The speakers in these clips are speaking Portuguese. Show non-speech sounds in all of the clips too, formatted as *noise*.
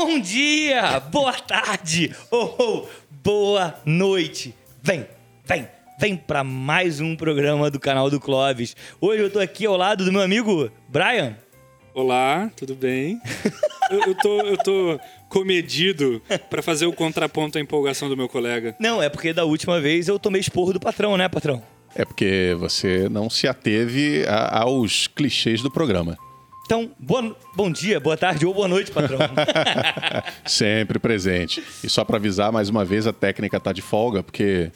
Bom dia, boa tarde ou oh, boa noite. Vem, vem, vem para mais um programa do canal do Clóvis. Hoje eu tô aqui ao lado do meu amigo Brian. Olá, tudo bem? *laughs* eu, eu, tô, eu tô comedido para fazer o contraponto à empolgação do meu colega. Não, é porque da última vez eu tomei esporro do patrão, né, patrão? É porque você não se ateve a, aos clichês do programa. Então, boa, bom dia, boa tarde ou boa noite, patrão. *laughs* Sempre presente. E só para avisar, mais uma vez, a técnica tá de folga, porque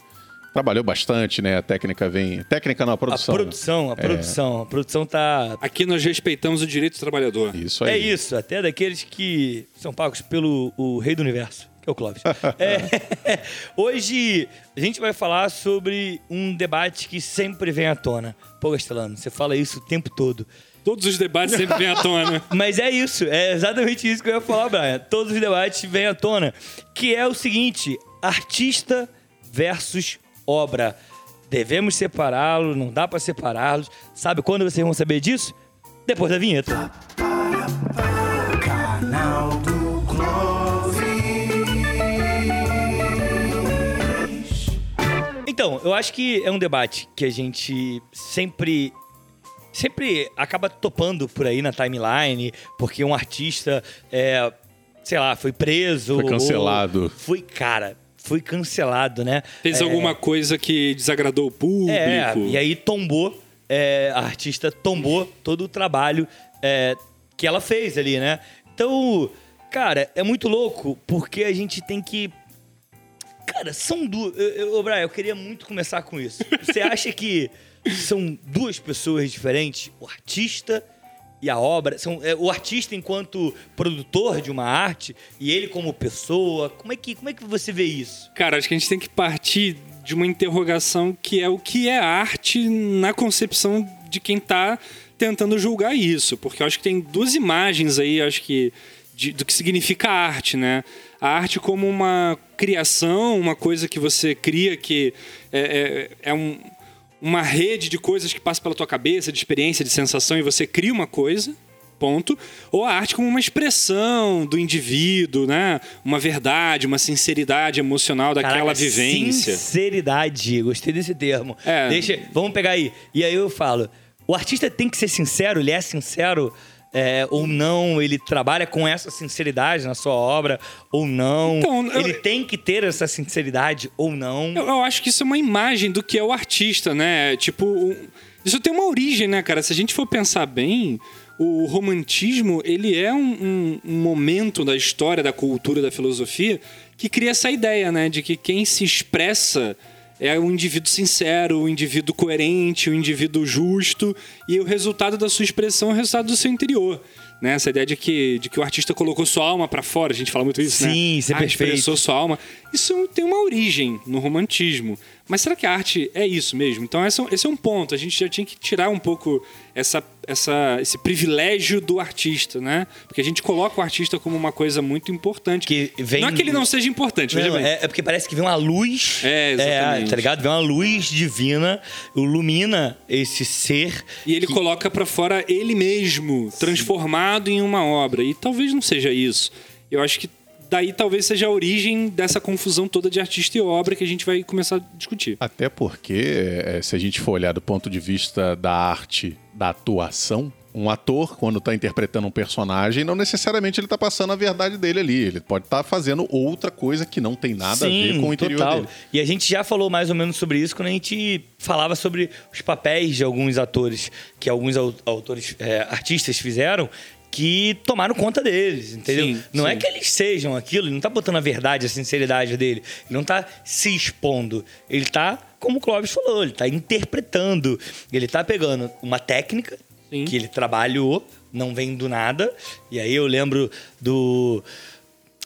trabalhou bastante, né? A técnica vem. Técnica não, a produção. A produção, a produção. É. A produção tá. Aqui nós respeitamos o direito do trabalhador. Isso aí. É isso, até daqueles que são pagos pelo o rei do universo, que é o Clóvis. *laughs* é, *laughs* hoje a gente vai falar sobre um debate que sempre vem à tona. Pô, Gastelano, você fala isso o tempo todo. Todos os debates sempre vêm à tona. *laughs* Mas é isso, é exatamente isso que eu ia falar, Brian. Todos os debates vêm à tona. Que é o seguinte: artista versus obra. Devemos separá-los, não dá para separá-los. Sabe quando vocês vão saber disso? Depois da vinheta. Canal do Então, eu acho que é um debate que a gente sempre sempre acaba topando por aí na timeline, porque um artista, é, sei lá, foi preso. Foi cancelado. Foi, cara, foi cancelado, né? Fez é, alguma coisa que desagradou o público. É, e aí tombou, é, a artista tombou todo o trabalho é, que ela fez ali, né? Então, cara, é muito louco, porque a gente tem que. Cara, são duas. Ô, Brian, eu queria muito começar com isso. Você acha que são duas pessoas diferentes, o artista e a obra. São, é, o artista enquanto produtor de uma arte e ele como pessoa. Como é, que, como é que você vê isso? Cara, acho que a gente tem que partir de uma interrogação que é o que é arte na concepção de quem está tentando julgar isso. Porque eu acho que tem duas imagens aí, acho que, de, do que significa arte, né? A arte como uma criação, uma coisa que você cria que é, é, é um uma rede de coisas que passa pela tua cabeça, de experiência, de sensação, e você cria uma coisa, ponto. Ou a arte como uma expressão do indivíduo, né? Uma verdade, uma sinceridade emocional daquela Caraca, vivência. Sinceridade, gostei desse termo. É. Deixa, vamos pegar aí. E aí eu falo, o artista tem que ser sincero, ele é sincero é, ou não, ele trabalha com essa sinceridade na sua obra, ou não. Então, eu, ele tem que ter essa sinceridade, ou não. Eu, eu, acho que isso é uma imagem do que é o artista, né? Tipo, isso tem uma origem, né, cara? Se a gente for pensar bem, o romantismo, ele é um, um, um momento da história, da cultura, da filosofia, que cria essa ideia, né? De que quem se expressa é um indivíduo sincero, um indivíduo coerente, um indivíduo justo, e o resultado da sua expressão é o resultado do seu interior. Né? Essa ideia de que, de que o artista colocou sua alma para fora, a gente fala muito isso, Sim, né? Sim, isso é ah, perfeito. expressou sua alma. Isso tem uma origem no romantismo. Mas será que a arte é isso mesmo? Então esse é um ponto. A gente já tinha que tirar um pouco essa, essa, esse privilégio do artista, né? Porque a gente coloca o artista como uma coisa muito importante. Que vem... Não é que ele não seja importante, não, é, é, porque parece que vem uma luz. É, exatamente. É, tá ligado? Vem uma luz divina, ilumina esse ser. E ele que... coloca para fora ele mesmo, Sim. transformado em uma obra. E talvez não seja isso. Eu acho que daí talvez seja a origem dessa confusão toda de artista e obra que a gente vai começar a discutir. Até porque, é, se a gente for olhar do ponto de vista da arte, da atuação, um ator, quando está interpretando um personagem, não necessariamente ele está passando a verdade dele ali. Ele pode estar tá fazendo outra coisa que não tem nada Sim, a ver com o interior total. dele. E a gente já falou mais ou menos sobre isso quando a gente falava sobre os papéis de alguns atores que alguns autores, é, artistas fizeram que tomaram conta deles, entendeu? Sim, não é sim. é que eles sejam aquilo, ele não tá botando a verdade, a sinceridade dele. Ele não tá se expondo. Ele tá, como o Clóvis falou, ele tá interpretando. Ele tá pegando uma técnica sim. que ele trabalhou, não vem do nada. E aí eu lembro do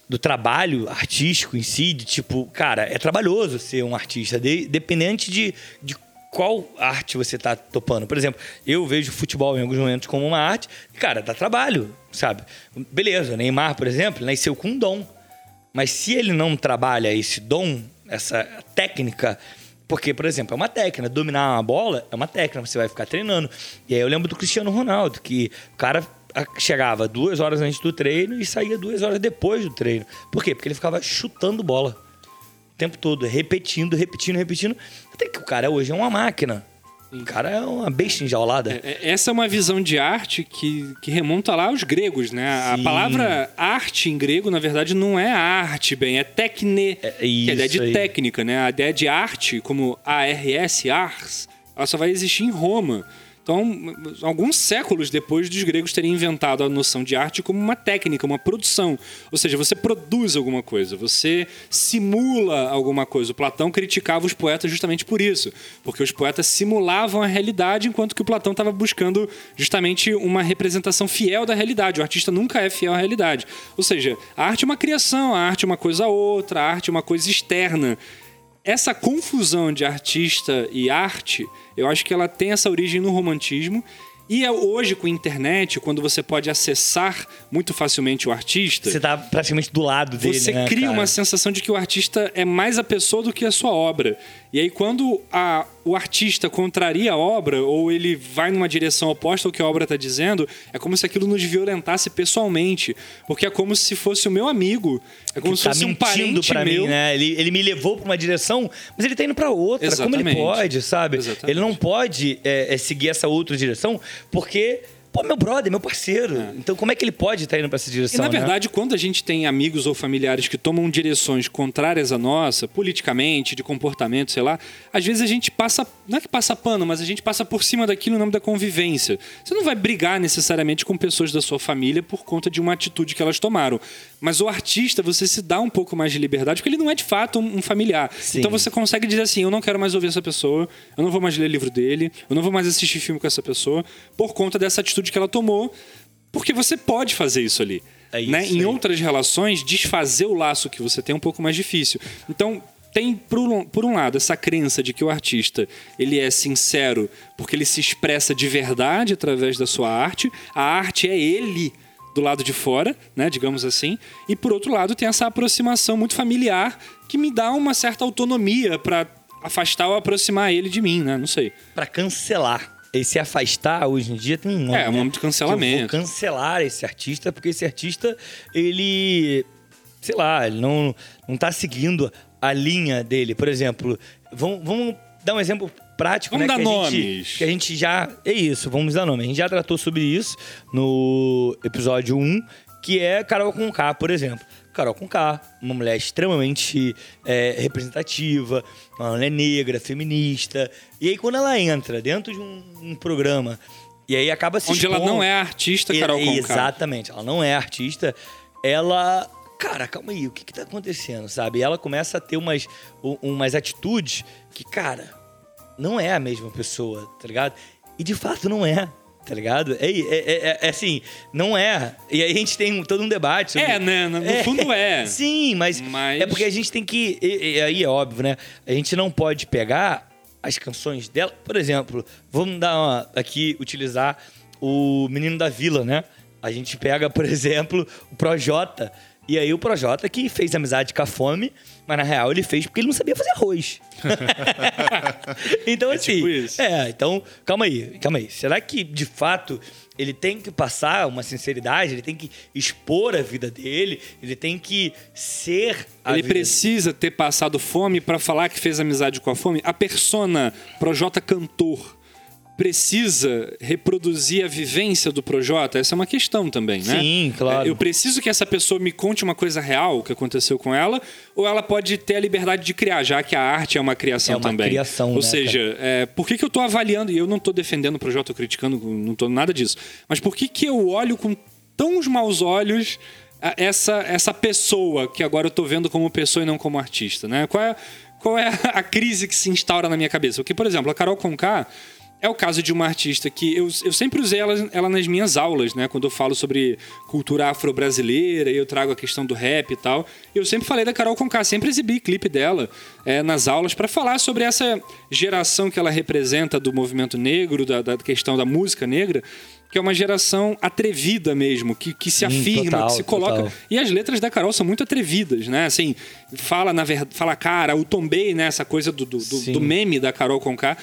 do trabalho artístico em si, de tipo, cara, é trabalhoso ser um artista, de, dependente de, de qual arte você está topando. Por exemplo, eu vejo futebol em alguns momentos como uma arte, e, cara, dá trabalho, sabe? Beleza, Neymar, por exemplo, nasceu com um dom. Mas se ele não trabalha esse dom, essa técnica, porque, por exemplo, é uma técnica, dominar uma bola é uma técnica, você vai ficar treinando. E aí eu lembro do Cristiano Ronaldo, que o cara chegava duas horas antes do treino e saía duas horas depois do treino. Por quê? Porque ele ficava chutando bola o tempo todo, repetindo, repetindo, repetindo. Até que o cara hoje é uma máquina. O cara é uma besta enjaulada. É, é, essa é uma visão de arte que, que remonta lá aos gregos, né? Sim. A palavra arte em grego, na verdade, não é arte, bem, é tecne, é, é a ideia de aí. técnica, né? A ideia de arte, como ARS, ars, ela só vai existir em Roma. Então, alguns séculos depois dos gregos terem inventado a noção de arte como uma técnica, uma produção. Ou seja, você produz alguma coisa, você simula alguma coisa. O Platão criticava os poetas justamente por isso, porque os poetas simulavam a realidade, enquanto que o Platão estava buscando justamente uma representação fiel da realidade. O artista nunca é fiel à realidade. Ou seja, a arte é uma criação, a arte é uma coisa outra, a arte é uma coisa externa. Essa confusão de artista e arte eu acho que ela tem essa origem no romantismo e é hoje com a internet, quando você pode acessar muito facilmente o artista. Você tá praticamente do lado dele. Você né, cria cara? uma sensação de que o artista é mais a pessoa do que a sua obra. E aí, quando a, o artista contraria a obra, ou ele vai numa direção oposta ao que a obra está dizendo, é como se aquilo nos violentasse pessoalmente. Porque é como se fosse o meu amigo, é como que se tá fosse um parente pra meu. Mim, né? ele, ele me levou para uma direção, mas ele está indo para outra. Exatamente. Como ele pode, sabe? Exatamente. Ele não pode é, é, seguir essa outra direção, porque pô, meu brother, meu parceiro. É. Então, como é que ele pode estar indo para essa direção? E, na né? verdade, quando a gente tem amigos ou familiares que tomam direções contrárias à nossa, politicamente, de comportamento, sei lá, às vezes a gente passa, não é que passa pano, mas a gente passa por cima daquilo no nome da convivência. Você não vai brigar necessariamente com pessoas da sua família por conta de uma atitude que elas tomaram. Mas o artista, você se dá um pouco mais de liberdade, porque ele não é de fato um, familiar. Sim. Então você consegue dizer assim: eu não quero mais ouvir essa pessoa, eu não vou mais ler livro dele, eu não vou mais assistir filme com essa pessoa, por conta dessa atitude que ela tomou, porque você pode fazer isso ali. É isso, né? Em outras relações, desfazer o laço que você tem é um pouco mais difícil. Então, tem por um, por um, lado essa crença de que o artista ele é sincero porque ele se expressa de verdade através da sua arte a arte é ele do lado de fora, né, digamos assim. E por outro lado, tem essa aproximação muito familiar que me dá uma certa autonomia para afastar ou aproximar ele de mim, né? Não sei. Para cancelar. Esse afastar hoje em dia tem um nome. É, um nome né? de cancelamento. Eu vou cancelar esse artista, porque esse artista, ele. Sei lá, ele não, não tá seguindo a linha dele. Por exemplo, vamos, vamos dar um exemplo prático, vamos né? Dar que nomes. Gente, que a gente já. É isso, vamos dar nome. A gente já tratou sobre isso no episódio 1, que é Carol com K, por exemplo. Carol com K, uma mulher extremamente é, representativa, uma mulher negra, feminista. E aí, quando ela entra dentro de um, um programa e aí acaba se Onde expondo, ela não é artista, Carol com Exatamente, ela não é artista. Ela cara, calma aí, o que que tá acontecendo, sabe? E ela começa a ter umas, umas atitudes que, cara, não é a mesma pessoa, tá ligado? E de fato não é, tá ligado? É, é, é, é assim, não é. E aí a gente tem todo um debate sobre... É, né? No, é, fundo é. *laughs* Sim, mas, mas, é porque a gente tem que... E, e aí é óbvio, né? A gente não pode pegar as canções dela. Por exemplo, vamos dar uma, aqui, utilizar o Menino da Vila, né? A gente pega, por *laughs* exemplo, o Projota e aí o Projota que fez amizade com a fome, mas na real ele fez porque ele não sabia fazer arroz. *laughs* então, é assim. Tipo isso. É, então, calma aí, calma aí. Será que de fato ele tem que passar uma sinceridade, ele tem que expor a vida dele, ele tem que ser. ele vida... precisa ter passado fome para falar que fez amizade com a fome? A persona Projota cantor precisa reproduzir a vivência do Projota? Essa é uma questão também, né? Sim, claro. É, eu preciso que essa pessoa me conte uma coisa real que aconteceu com ela, ou ela pode ter a liberdade de criar, já que a arte é uma criação é uma também. criação, Ou né, seja, é, por que, que eu estou avaliando, e eu não estou defendendo o Projota, criticando, não estou nada disso, mas por que, que eu olho com tão maus olhos essa, essa pessoa que agora eu estou vendo como pessoa e não como artista, né? Qual é, qual é a crise que se instaura na minha cabeça? Porque, por exemplo, a Carol Conká é o caso de uma artista que eu, eu sempre usei ela, ela nas minhas aulas, né? Quando eu falo sobre cultura afro-brasileira e eu trago a questão do rap e tal. Eu sempre falei da Carol Conká, sempre exibi clipe dela é, nas aulas para falar sobre essa geração que ela representa do movimento negro, da, da questão da música negra que é uma geração atrevida mesmo, que, que se afirma, total, que se coloca. Total. E as letras da Carol são muito atrevidas, né? Assim, fala, na verdade, fala cara, o tombei, né? Essa coisa do, do, do, do meme da Carol Conká.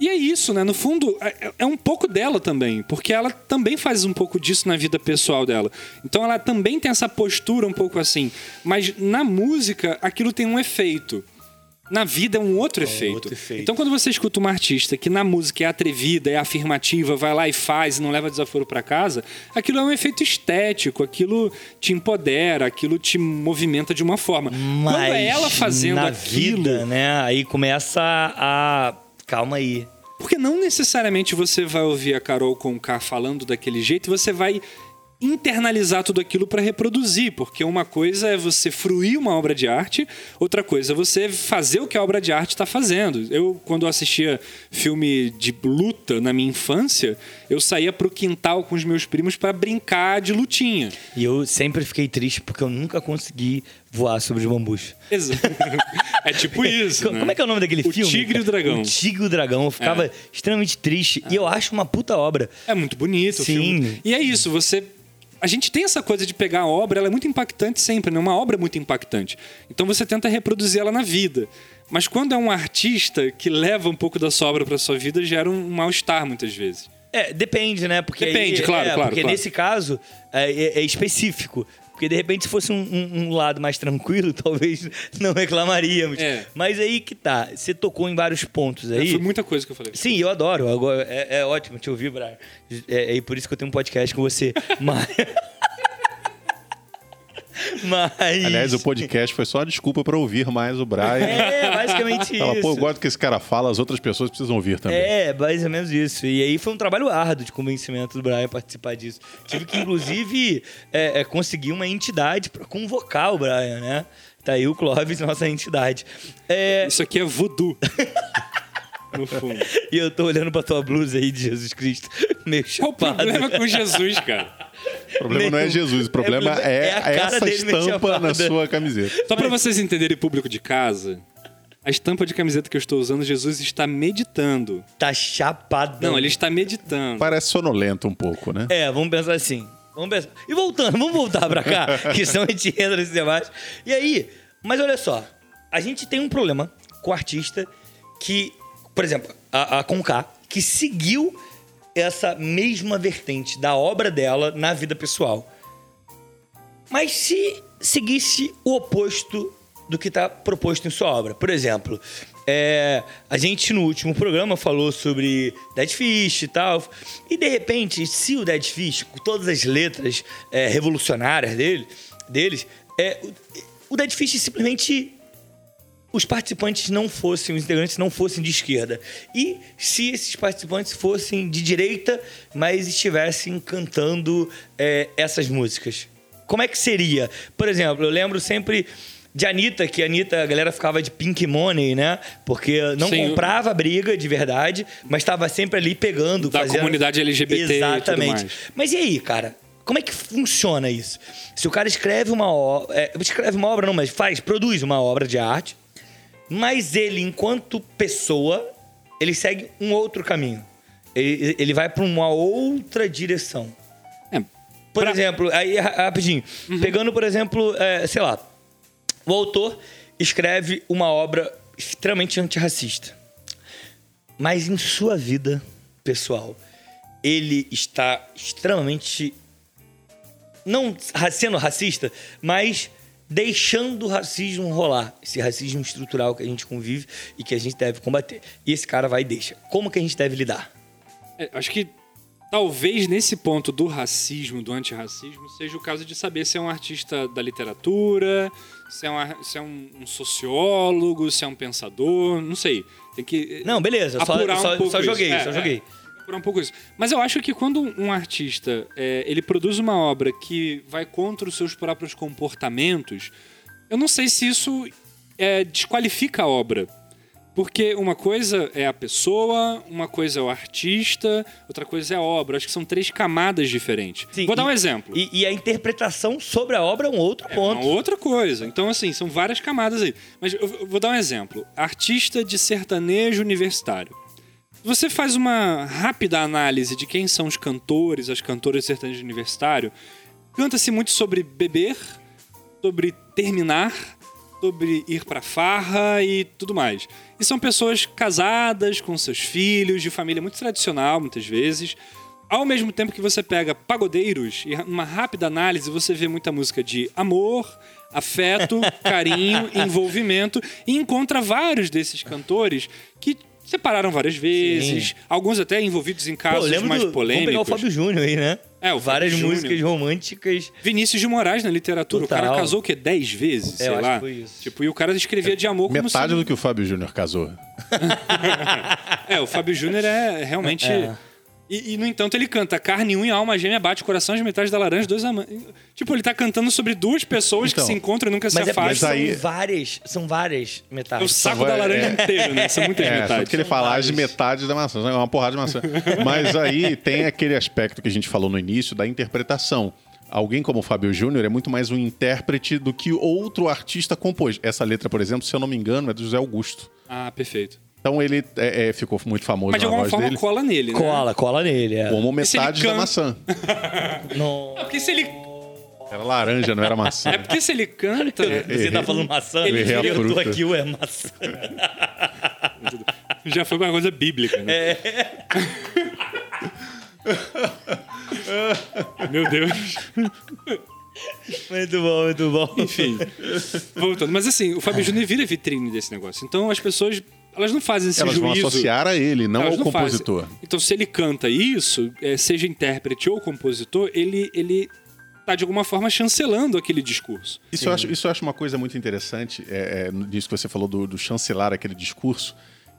E é isso, né? No fundo, é, é um pouco dela também, porque ela também faz um pouco disso na vida pessoal dela. Então ela também tem essa postura um pouco assim. Mas na música, aquilo tem um efeito. Na vida é um outro, é efeito. outro efeito. Então, quando você escuta uma artista que na música é atrevida, é afirmativa, vai lá e faz e não leva desaforo para casa, aquilo é um efeito estético, aquilo te empodera, aquilo te movimenta de uma forma. Mas quando é ela fazendo na aquilo. Vida, né? Aí começa a calma aí. Porque não necessariamente você vai ouvir a Carol com K falando daquele jeito e você vai internalizar tudo aquilo para reproduzir, porque uma coisa é você fruir uma obra de arte, outra coisa é você fazer o que a obra de arte está fazendo. Eu, quando assistia filme de luta na minha infância, eu saía pro quintal com os meus primos para brincar de lutinha. E eu sempre fiquei triste porque eu nunca consegui voar sobre os bambus. Exato. *laughs* É tipo isso. Como né? é que é o nome daquele o filme? O Tigre e o Dragão. O Tigre e o Dragão. Eu ficava é. extremamente triste. É. E eu acho uma puta obra. É muito bonito Sim. o filme. E é isso, você a gente tem essa coisa de pegar a obra, ela é muito impactante sempre, né? Uma obra é muito impactante. Então você tenta reproduzir ela na vida. Mas quando é um artista que leva um pouco da sua obra para sua vida, gera um mal-estar muitas vezes. É, depende, né? Porque depende, aí, claro, é, claro. Porque claro. nesse caso é, é, é específico. Porque de repente, se fosse um, um, um lado mais tranquilo, *laughs* talvez não reclamaríamos. É. Mas aí que tá. Você tocou em vários pontos aí. É, foi muita coisa que eu falei. Sim, eu adoro. É, é ótimo te ouvir, Brian. É, é por isso que eu tenho um podcast com você. *laughs* Mas. Mas. Aliás, o podcast foi só a desculpa para ouvir mais o Brian. É, basicamente Fala, isso. Pô, eu gosto que esse cara fala, as outras pessoas precisam ouvir também. É, mais ou menos isso. E aí foi um trabalho árduo de convencimento do Brian participar disso. Tive que, inclusive, é, é, conseguir uma entidade para convocar o Brian, né? Tá aí o Clóvis, nossa entidade. É... Isso aqui é voodoo. *laughs* no fundo. E eu tô olhando pra tua blusa aí de Jesus Cristo, meio chapado. Qual o problema com Jesus, cara? O problema não é Jesus, o problema é, é, é essa estampa na sua camiseta. Só para vocês entenderem, público de casa, a estampa de camiseta que eu estou usando, Jesus está meditando. Tá chapado. Não, ele está meditando. Parece sonolento um pouco, né? É, vamos pensar assim. Vamos pensar. E voltando, *laughs* vamos voltar pra cá, *laughs* que senão a gente entra nesse debate. E aí, mas olha só, a gente tem um problema com o artista que, por exemplo, a, a Conká, que seguiu essa mesma vertente da obra dela na vida pessoal. Mas se seguisse o oposto do que está proposto em sua obra. Por exemplo, é, a gente no último programa falou sobre Dead Fish e tal. E de repente, se o Dead Fish, com todas as letras é, revolucionárias dele, deles, é, o Dead Fish simplesmente os participantes não fossem, os integrantes não fossem de esquerda. E se esses participantes fossem de direita, mas estivessem cantando é, essas músicas? Como é que seria? Por exemplo, eu lembro sempre de Anitta, que a Anitta, a galera ficava de pink money, né? Porque não Sim. comprava briga de verdade, mas estava sempre ali pegando. Da fazendo... comunidade LGBT Exatamente. Mas e aí, cara? Como é que funciona isso? Se o cara escreve uma obra. É, escreve uma obra, não, mas faz, produz uma obra de arte mas ele, enquanto pessoa, ele segue um outro caminho. Ele, ele vai para uma outra direção. É, por pra... exemplo, aí rapidinho, uhum. pegando por exemplo, é, sei lá, o autor escreve uma obra extremamente antirracista, mas em sua vida pessoal ele está extremamente não sendo racista, mas deixando o racismo rolar, esse racismo estrutural que a gente convive e que a gente deve combater. E esse cara vai e deixa. Como que a gente deve lidar? É, acho que talvez nesse ponto do racismo, do antirracismo, seja o caso de saber se é um artista da literatura, se é um, se é um, um sociólogo, se é um pensador, não sei. Tem que não, beleza. Só, um só, só, joguei, é, só joguei. É um pouco isso. Mas eu acho que quando um artista é, ele produz uma obra que vai contra os seus próprios comportamentos, eu não sei se isso é, desqualifica a obra. Porque uma coisa é a pessoa, uma coisa é o artista, outra coisa é a obra. Acho que são três camadas diferentes. Sim, Vou dar um exemplo. E, e, a interpretação sobre a obra é um outro é ponto. Uma outra coisa. Então, assim, são várias camadas aí. Mas eu vou dar um exemplo. Artista de sertanejo universitário. Você faz uma rápida análise de quem são os cantores, as cantoras de sertanejo universitário. Canta-se muito sobre beber, sobre terminar, sobre ir pra farra e tudo mais. E são pessoas casadas, com seus filhos, de família muito tradicional, muitas vezes. Ao mesmo tempo que você pega pagodeiros e uma rápida análise, você vê muita música de amor, afeto, *laughs* carinho, envolvimento e encontra vários desses cantores que separaram várias vezes, Sim. alguns até envolvidos em casos Pô, mais do, polêmicos. Vamos pegar o Fábio Júnior aí, né? É, o Várias Fábio músicas Júnior. românticas. Vinícius de Moraes na literatura. Total. O cara casou o quê? Dez vezes? É, sei lá. Que foi isso. Tipo, e o cara escrevia de amor como Metade do que o Fábio Júnior casou. *laughs* é, o Fábio Júnior é realmente. É. E, e, no entanto, ele canta carne, um e alma gêmea, bate coração de metade da laranja, dois amantes. Tipo, ele tá cantando sobre duas pessoas então, que se encontram e nunca mas se é, afastam. Mas aí... São várias, são várias metades. É o saco da laranja é. inteiro, né? São muitas é, metades. que ele fala as metades da maçã, é uma porrada de maçã. mas aí tem aquele aspecto que a gente falou no início da interpretação alguém como o Fábio Júnior é muito mais um intérprete do que outro artista compôs. Essa letra, por exemplo, se eu não me engano, é do José Augusto. Ah, perfeito. Então ele é, é, ficou muito famoso Mas de alguma forma dele. cola nele, né? Cola, cola nele, é. Como metade da maçã. *laughs* não. É porque se ele... Era laranja, não era maçã. É porque se ele canta... Você tá falando maçã? Ele eu fruta. tô aqui, ué, maçã. *laughs* Já foi uma coisa bíblica, né? É. *laughs* Meu Deus. Muito bom, muito bom. Enfim, voltando. Mas assim, o Fábio Júnior vira vitrine desse negócio. Então as pessoas elas não fazem esse elas juízo. Elas vão associar a ele, não elas ao não compositor. Fazem. Então, se ele canta isso, é, seja intérprete ou compositor, ele, ele tá de alguma forma chancelando aquele discurso. Isso, eu acho, isso eu acho uma coisa muito interessante, é, é, nisso que você falou do, do chancelar aquele discurso,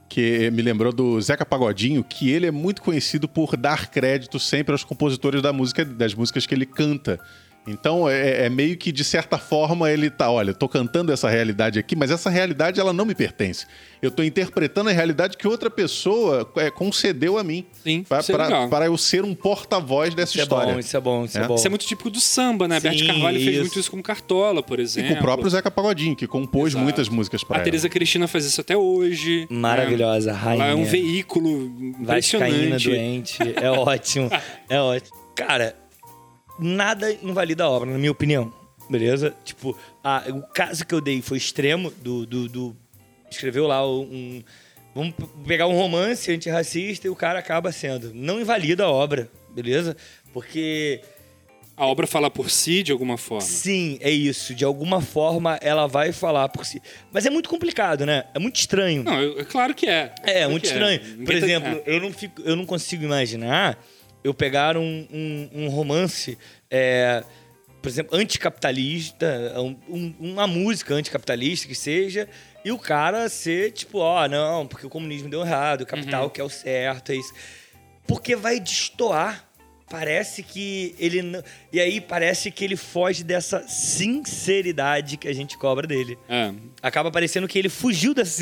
que me lembrou do Zeca Pagodinho, que ele é muito conhecido por dar crédito sempre aos compositores da música, das músicas que ele canta. Então é, é, meio que de certa forma ele tá, olha, eu tô cantando essa realidade aqui, mas essa realidade ela não me pertence. Eu tô interpretando a realidade que outra pessoa é, concedeu a mim. Sim, é para eu ser um porta-voz dessa isso história. É bom, isso é bom, isso é, é bom. Isso é muito típico do samba, né? Sim, Beth Carvalho isso. fez muito isso com Cartola, por exemplo. E com o próprio Zeca Pagodinho, que compôs Exato. muitas músicas para A Teresa Cristina faz isso até hoje. Maravilhosa, né? rainha. Ela é um veículo impressionante. doente. É ótimo. *laughs* é ótimo. Cara, nada invalida a obra, na minha opinião. Beleza? Tipo, a, o caso que eu dei foi extremo do. do, do escreveu lá um. Vamos pegar um romance antirracista e o cara acaba sendo. Não invalida a obra, beleza? Porque. A obra fala por si de alguma forma. Sim, é isso. De alguma forma ela vai falar por si. Mas é muito complicado, né? É muito estranho. Não, é claro que é. É, é muito estranho. É. Por exemplo, tá... eu, não fico, eu não consigo imaginar eu pegar um, um, um romance, é, por exemplo, anticapitalista, um, uma música anticapitalista que seja, e o cara ser tipo, ó, oh, não, porque o comunismo deu errado, o capital uhum. que é o certo, é isso. Porque vai destoar. Parece que ele. Não... E aí parece que ele foge dessa sinceridade que a gente cobra dele. É. Acaba parecendo que ele fugiu dessa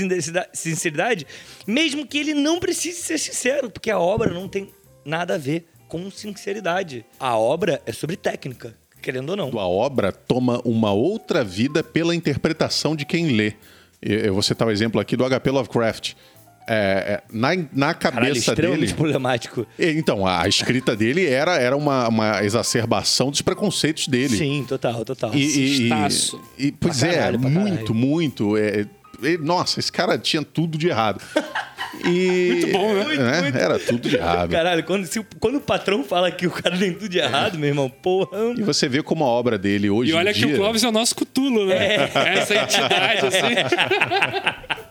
sinceridade, mesmo que ele não precise ser sincero, porque a obra não tem nada a ver com sinceridade. A obra é sobre técnica, querendo ou não. A obra toma uma outra vida pela interpretação de quem lê. Eu vou citar o um exemplo aqui do HP Lovecraft. É, é, na, na cabeça Caralho, dele. problemático. Então, a escrita dele era, era uma, uma exacerbação dos preconceitos dele. Sim, total, total. E, e, e pois é, caralho, muito, muito. É, nossa, esse cara tinha tudo de errado. E, *laughs* muito bom, né? Muito, né? Muito. Era tudo de errado. Caralho, quando, se, quando o patrão fala que o cara tem tudo de errado, meu irmão, porra. E você vê como a obra dele hoje. E olha que o Clóvis é o nosso cutulo, né? É. Essa entidade, assim. *laughs*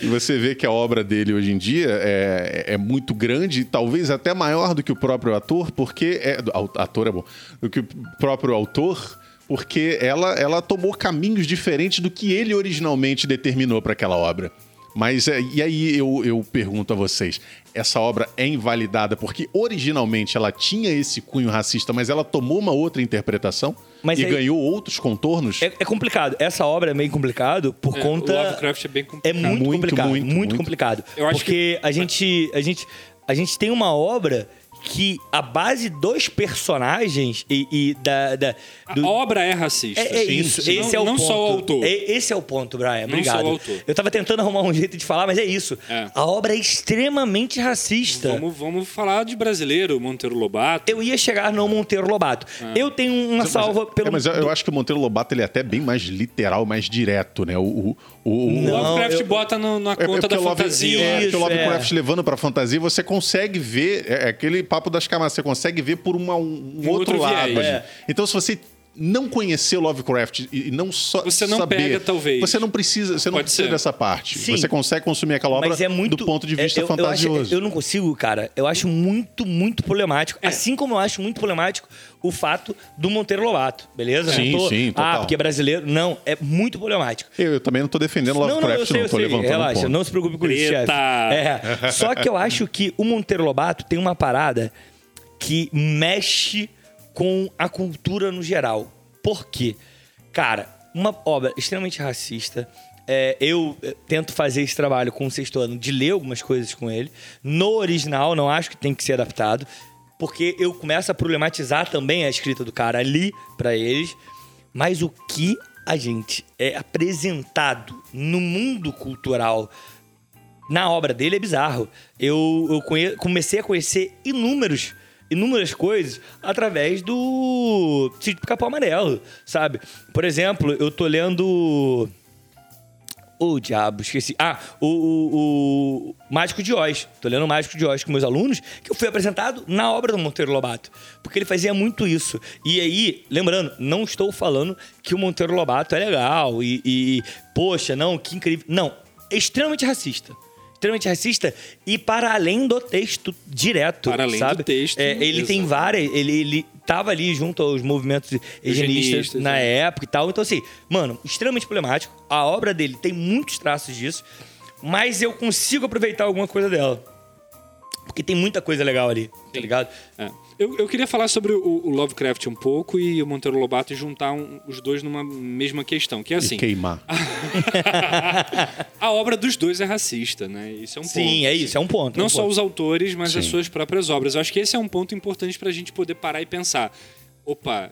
E você vê que a obra dele hoje em dia é, é muito grande, talvez até maior do que o próprio ator, porque. É, ator é bom. Do que o próprio autor, porque ela, ela tomou caminhos diferentes do que ele originalmente determinou para aquela obra. Mas é, e aí eu, eu pergunto a vocês: essa obra é invalidada porque originalmente ela tinha esse cunho racista, mas ela tomou uma outra interpretação mas e aí, ganhou outros contornos? É, é, complicado. Essa obra é bem complicado por é, conta. O Lovecraft é bem complicado. É muito, muito complicado. Muito, muito, muito complicado. Eu acho porque que... a gente, a gente, a gente tem uma obra que a base dos personagens e, e da, da do... A obra é racista. É, é isso, esse não, é o não ponto. só o autor. É, esse é o ponto, Brian. Não Obrigado. só o autor. Eu tava tentando arrumar um jeito de falar, mas é isso. É. A obra é extremamente racista. Vamos, vamos falar de brasileiro, Monteiro Lobato. Eu ia chegar no Monteiro Lobato. Eu tenho uma Mas- salva pelo. É, mas eu, eu acho que o Monteiro Lobato ele é até bem mais literal, mais direto, né? O, o, o- o- O Não, Lovecraft eu- bota no- na É- é conta da o Love- fantasia. É, porque o Isso, Lovecraft é. levando pra fantasia, você consegue ver, é, é aquele papo das camadas, você consegue ver por uma- um, Um outro, outro lado. É. Então, se você não conhecer o Lovecraft e não só Você não saber, pega, talvez. Você não precisa, você não Pode precisa ser. dessa parte. Sim. Você consegue consumir aquela obra é muito. do ponto de é, vista eu, eu acho- fantasioso. Eu, não consigo, cara. Eu acho muito, muito problemático. É. Assim como eu acho muito problemático o fato do Monteiro Lobato, beleza? Sim, Não tô- sim, Ah, total. porque é brasileiro. Não, é muito problemático. Eu, eu também não tô defendendo Não, não, Lovecraft, eu sei, eu tô sei. levantando Relaxa, ponto. não se preocupe com isso, chefe. É. Só que eu acho que o Monteiro Lobato tem uma parada que mexe com a cultura no geral. Por quê? Cara, uma obra extremamente racista. É, eu eh, tento fazer esse trabalho com o sexto ano de ler algumas coisas com ele. No original, não acho que tem que ser adaptado. Porque eu começo a problematizar também a escrita do cara ali pra eles. Mas o que a gente é apresentado no mundo cultural na obra dele é bizarro. Eu, eu comecei a conhecer inúmeros, inúmeras coisas através do Sítio Capão Amarelo, sabe? Por exemplo, eu tô lendo. Ô, diabo, esqueci. Ah, o, o, o Mágico de Oz. Tô lendo o Mágico de Oz com meus alunos, que eu fui apresentado na obra do Monteiro Lobato. Porque ele fazia muito isso. E aí, lembrando, não estou falando que o Monteiro Lobato é legal e, e poxa, não, que incrível. Não, é extremamente racista. Extremamente racista e para além do texto direto, Para além do sabe? texto, É, ele tem várias... Ele, ele tava ali junto aos movimentos Eugenistas, na é. época e tal. Então, assim, mano, extremamente problemático. A obra dele tem muitos traços disso, mas eu consigo aproveitar alguma coisa dela. Porque tem muita coisa legal ali, tá ligado? É. Eu, eu queria falar sobre o, o Lovecraft um pouco e o Monteiro Lobato e juntar um- os dois numa mesma questão, que é assim. E queimar. *laughs* a obra dos dois é racista, né? Isso é um ponto. Sim, é isso, é um ponto. é Não um só ponto. os autores, mas as Sim. suas próprias obras. Eu acho que esse é um ponto importante pra gente poder parar e pensar. Opa,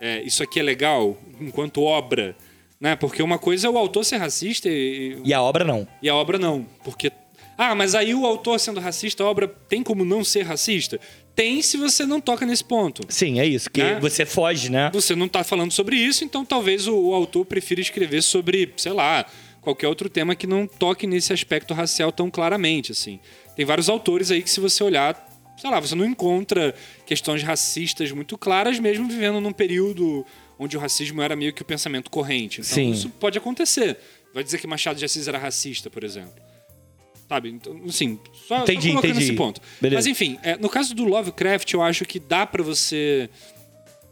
é, isso aqui é legal enquanto obra, né? Porque uma coisa é o autor ser racista e, E a obra não. e a obra não. Porque. Ah, mas aí o autor sendo racista, a obra tem como não ser racista? Tem se você não toca nesse ponto. Sim, é isso. Que Né? você foge, né? Você não tá falando sobre isso, então talvez o, o autor prefira escrever sobre, sei lá, qualquer outro tema que não toque nesse aspecto racial tão claramente, assim. Tem vários autores aí que se você olhar, sei lá, você não encontra questões racistas muito claras, mesmo vivendo num período onde o racismo era meio que o pensamento corrente. Então Sim. isso pode acontecer. Vai dizer que Machado de Assis era racista, por exemplo. Sabe? Então, assim, só, só Entendi, colocando entendi. esse ponto. Beleza. Mas enfim, é, no caso do Lovecraft, eu acho que dá pra você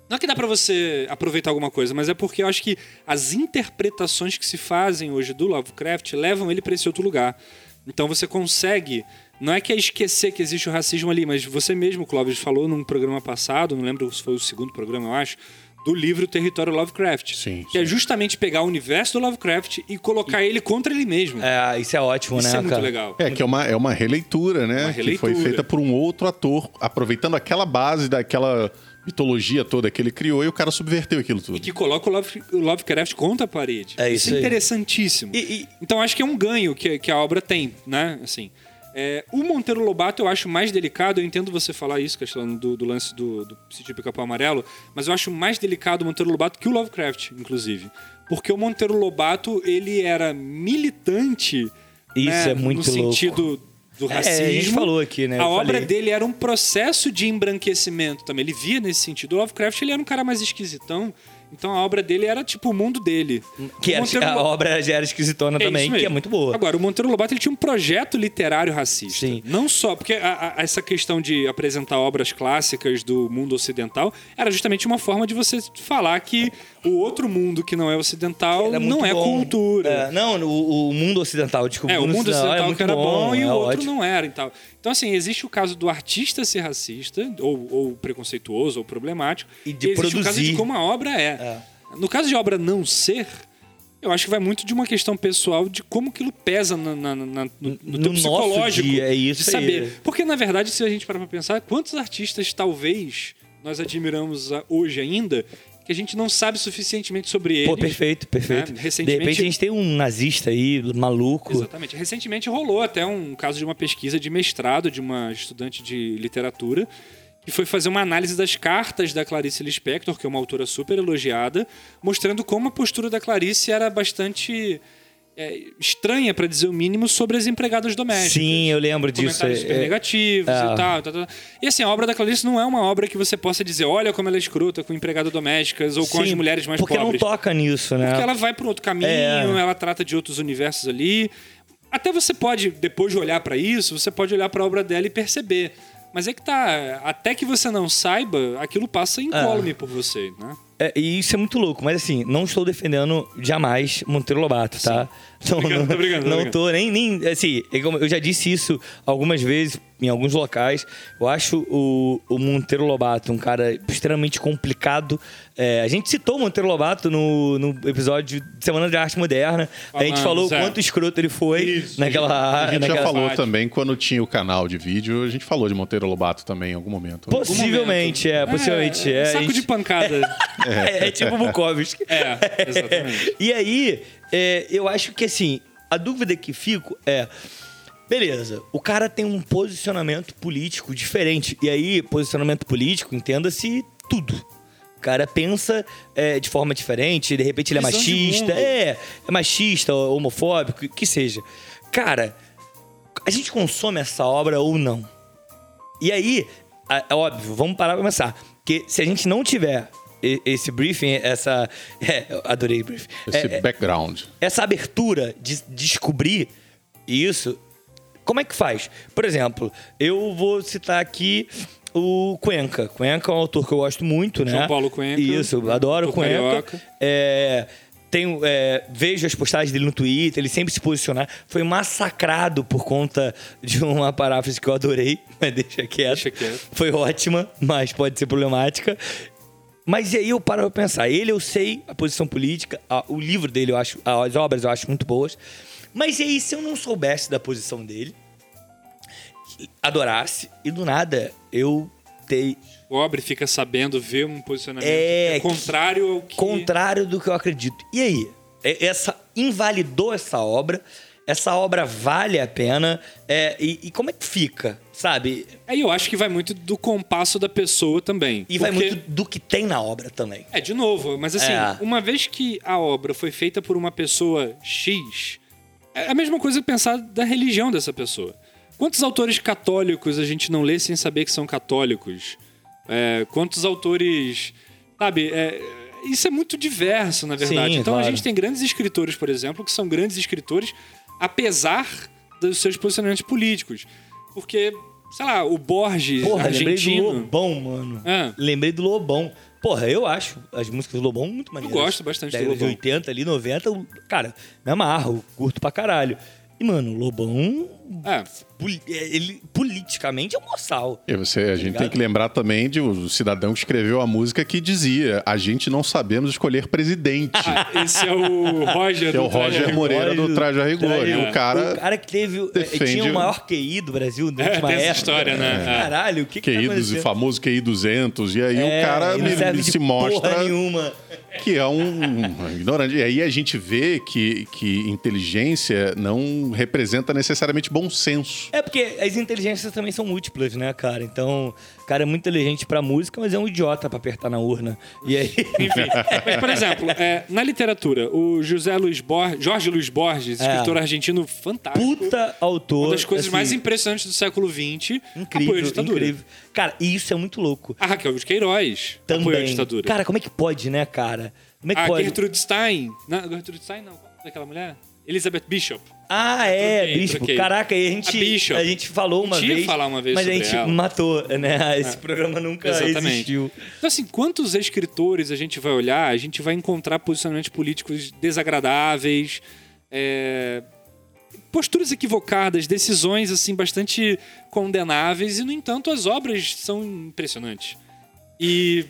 não é que dá pra você aproveitar alguma coisa, mas é porque eu acho que as interpretações que se fazem hoje do Lovecraft levam ele pra esse outro lugar. Então você consegue. Não é que é esquecer que existe o racismo ali, mas você mesmo, Clóvis, falou num programa passado, não lembro se foi o segundo programa, eu acho, do livro Território Lovecraft. Sim, Que é justamente pegar o universo do Lovecraft e colocar ele contra ele mesmo. É, isso é ótimo, Isso né, é muito cara? legal. É, que é uma, é uma releitura, né? Uma Que releitura. foi feita por um outro ator, aproveitando aquela base daquela mitologia toda que ele criou e o cara subverteu aquilo tudo. E que coloca o, Love- o Lovecraft contra a parede. É isso isso é aí. interessantíssimo. E- e- Então acho que é um ganho que, que a obra tem, né? Assim, é, o Monteiro Lobato eu acho mais delicado, eu entendo você falar isso, Castelano, do, do lance do, do Sítio Pica-Pau Amarelo, mas eu acho mais delicado o Monteiro Lobato que o Lovecraft, inclusive. Porque o Monteiro Lobato, ele era militante Isso né, é muito no louco. sentido do É, racismo. a gente falou aqui, né? A Eu obra falei. dele era um processo de embranquecimento também. Ele via nesse sentido. O Lovecraft ele era um cara mais esquisitão. Então a obra dele era tipo o mundo dele. Que era- Monteiro a obra já era esquisitona É também, que é muito boa. Agora, o Monteiro Lobato ele tinha um projeto literário racista. Sim. Não só, porque a- a- essa questão de apresentar obras clássicas do mundo ocidental era justamente uma forma de você falar que o outro mundo que não é ocidental não é bom. cultura. É, não, o, o mundo ocidental, desculpa. É, o mundo ocidental muito que era bom, e é o outro ótimo. não era e tal. Então, assim, existe o caso do artista ser racista, ou, ou preconceituoso, ou problemático. E de existe o caso produzir. de como a obra é. No caso de obra não ser, Eu acho que vai muito de uma questão pessoal de como aquilo pesa na, na, na, no, no, No psicológico. dia, é isso de aí. saber. Porque, na verdade, se a gente parar pra pensar, quantos artistas talvez nós admiramos hoje ainda que a gente não sabe suficientemente sobre eles. Pô, perfeito, perfeito. né? De Recentemente- repente a gente tem um nazista aí, maluco. Exatamente. Recentemente rolou até um caso de uma pesquisa de mestrado de uma estudante de literatura que foi fazer uma análise das cartas da Clarice Lispector, que é uma autora super elogiada, mostrando como a postura da Clarice era bastante é, estranha, para dizer o mínimo, sobre as empregadas domésticas. Sim, eu lembro disso. Comentários é- super é- negativos é. e tal, tal, tal. E assim, a obra da Clarice não é uma obra que você possa dizer, olha como ela é escrota com empregadas domésticas ou com Sim, as mulheres mais porque pobres. não toca nisso, né? Porque ela vai para um outro caminho, É. ela trata de outros universos ali. Até você pode, depois de olhar para isso, você pode olhar para a obra dela e perceber. Mas é que tá, até que você não saiba, aquilo passa incólume por você, né? É, e isso é muito louco, mas assim, não estou defendendo jamais Monteiro Lobato, tá? Não, Obrigado, não, tô não tô nem, nem. Assim, é eu já disse isso algumas vezes em alguns locais. Eu acho o, o Monteiro Lobato um cara extremamente complicado. É, a gente citou o Monteiro Lobato no, no episódio de Semana de Arte Moderna. a gente falou o é. quanto escroto ele foi Isso, naquela. A gente já naquela... falou parte. também, quando tinha o canal de vídeo, a gente falou de Monteiro Lobato também em algum momento. Possivelmente, é, possivelmente. É, a saco gente- de pancada. *laughs* É, é tipo Bukowski. é, exatamente. *laughs* E aí, é, eu acho que assim, a dúvida que fico é. Beleza, o cara tem um posicionamento político diferente. E aí, posicionamento político, entenda-se tudo. O cara pensa é, de forma diferente, de repente ele é Visão machista, é, é machista, homofóbico, que seja. Cara, a gente consome essa obra ou não? E aí, é óbvio, vamos parar pra pensar. Que se a gente não tiver esse briefing, essa. *laughs* É, eu adorei o briefing. Esse É, é, background. essa abertura de descobrir isso, como é que faz? Por exemplo, eu vou citar aqui o Cuenca. Cuenca é um autor que eu gosto muito, né? João Paulo Cuenca. Isso, eu adoro Autor Cuenca. carioca. É, tenho, é, vejo as postagens dele no Twitter, ele sempre se posicionar. Foi massacrado por conta de uma paráfrase que eu adorei, *laughs* mas deixa quieto. Deixa quieto. Foi ótima, mas pode ser problemática. Mas e aí eu paro pra pensar. Ele eu sei a posição política, a- o livro dele eu acho, as obras eu acho muito boas. Mas e aí se eu não soubesse da posição dele, adorasse e do nada eu ter O Obre fica sabendo, vê um posicionamento É, que é contrário ao que... contrário do que eu acredito. E aí? É- Essa invalidou essa obra? Essa obra vale a pena? É, e, e como é que fica, sabe? Aí eu acho que vai muito do compasso da pessoa também. E vai Porque- muito do que tem na obra também. É, de novo, mas assim, É. uma vez que a obra foi feita por uma pessoa X, é a mesma coisa pensar da religião dessa pessoa. Quantos autores católicos a gente não lê sem saber que são católicos? É, quantos autores. Sabe, é, isso é muito diverso, na verdade. Sim, então a claro. gente tem grandes escritores, por exemplo, que são grandes escritores, apesar dos seus posicionamentos políticos. Porque, sei lá, o Borges, Porra, lembrei do argentino. Lobão, mano. Ah. Lembrei do Lobão. Porra, eu acho as músicas do Lobão muito maneiras. gosto bastante do Década de Lobão. 80 ali, 90, eu- cara, me amarro, eu curto pra caralho. E, mano, o Lobão, É, poli- ele politicamente é um moçal. E você, a gente ligado? tem que lembrar também de o cidadão que escreveu a música que dizia: a gente não sabemos escolher presidente. esse é o Roger que é o do Roger Rigor. Moreira do Traje a Rigor. E o cara. O cara que teve. eh, defende Tinha o o- maior QI do Brasil na É, última tem essa época. história, né? É. Caralho, o que, que tá QI acontecendo? famoso QI 200, e aí É, o cara ele me- se mostra porra nenhuma. que é um, um ignorante. E aí a gente vê que, que inteligência não representa necessariamente bom senso. É porque as inteligências também são múltiplas, né, cara? Então, o cara é muito inteligente pra música, mas é um idiota pra apertar na urna. E aí. *laughs* Enfim, mas, por exemplo, é, na literatura, o José Luiz Borges, Jorge Luiz Borges, É. escritor argentino fantástico. Puta autor. Uma das coisas assim, mais impressionantes do século XX, apoio à Incrível, ditadura. incrível. Cara, e isso é muito louco. A Raquel de Queiroz, apoio Também. ditadura. Cara, como é que pode, né, cara? Como é que a pode? Gertrude Stein. Não, Gertrude Stein não. Qual é daquela mulher? Elizabeth Bishop. Ah, é, Troquei, Bispo. troquei. Caraca, a gente, A a gente falou uma vez. falar uma vez mas a gente ela. matou, né? *laughs* Esse programa nunca Exatamente. existiu. Então, assim, quantos escritores a gente vai olhar, a gente vai encontrar posicionamentos políticos desagradáveis, é, posturas equivocadas, decisões, assim, bastante condenáveis, e, no entanto, as obras são impressionantes. E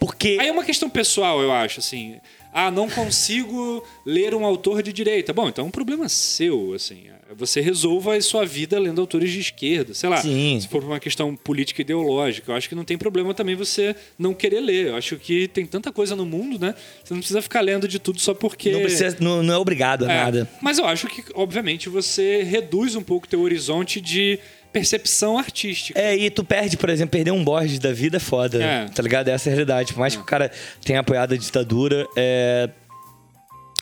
Porque. Aí é uma questão pessoal, eu acho, assim. Ah, não consigo ler um autor de direita. Bom, então é um problema seu, assim. Você resolva a sua vida lendo autores de esquerda, sei lá. Sim. Se for uma questão política ideológica, eu acho que não tem problema também você não querer ler. Eu acho que tem tanta coisa no mundo, né? Você não precisa ficar lendo de tudo só porque. Não, precisa, não, não é obrigado a É, nada. Mas eu acho que, obviamente, você reduz um pouco o teu horizonte de percepção artística. É, e tu perde, por exemplo, perder um Borges da vida é foda. É. Tá ligado? Essa é a realidade. Por mais que o cara tenha apoiado a ditadura, é.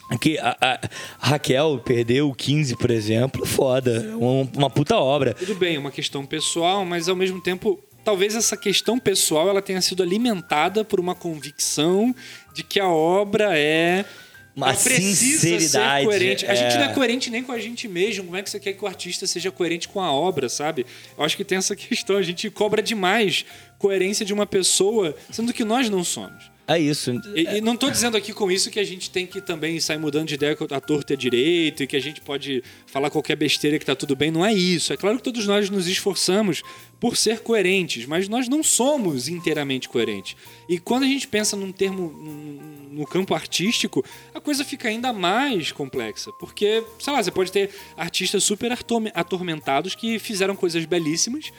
Aqui, a, a- a Raquel perdeu o 15, por exemplo, foda. Uma, uma puta obra. Tudo bem, é uma questão pessoal, mas ao mesmo tempo, talvez essa questão pessoal ela tenha sido alimentada por uma convicção de que a obra é Uma sinceridade, ser coerente. A é. gente não é coerente nem com a gente mesmo. Como é que você quer que o artista seja coerente com a obra, sabe? Eu acho que tem essa *laughs* questão. A gente cobra demais coerência de uma pessoa, sendo que nós não somos. É isso. E, e não tô dizendo aqui com isso que a gente tem que também sair mudando de ideia o ator ter direito e que a gente pode falar qualquer besteira que tá tudo bem. Não é isso. É claro que todos nós nos esforçamos por ser coerentes, mas nós não somos inteiramente coerentes. E quando a gente pensa num termo no campo artístico, a coisa fica ainda mais complexa. Porque, sei lá, você pode ter artistas super atorme- atormentados que fizeram coisas belíssimas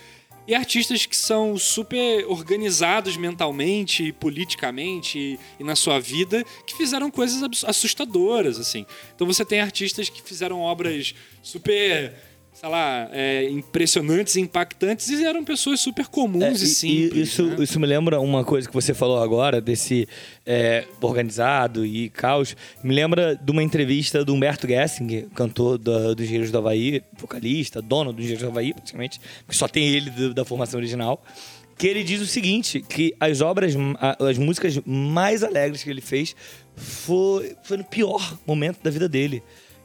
e artistas que são super organizados mentalmente, politicamente e, e na sua vida, que fizeram coisas assustadoras, assim. Então você tem artistas que fizeram obras super, sei lá, é, impressionantes e impactantes e eram pessoas super comuns É, e, e- simples. isso, né? isso me lembra uma coisa que você falou agora, desse é, organizado e caos. Me lembra de uma entrevista do Humberto Gessinger, cantor dos Engenheiros do Havaí, vocalista, dono dos Engenheiros do Havaí, praticamente, porque só tem ele do- da formação original. Que ele diz o seguinte: que as obras, as músicas mais alegres que ele fez foi, foi no pior momento da vida dele.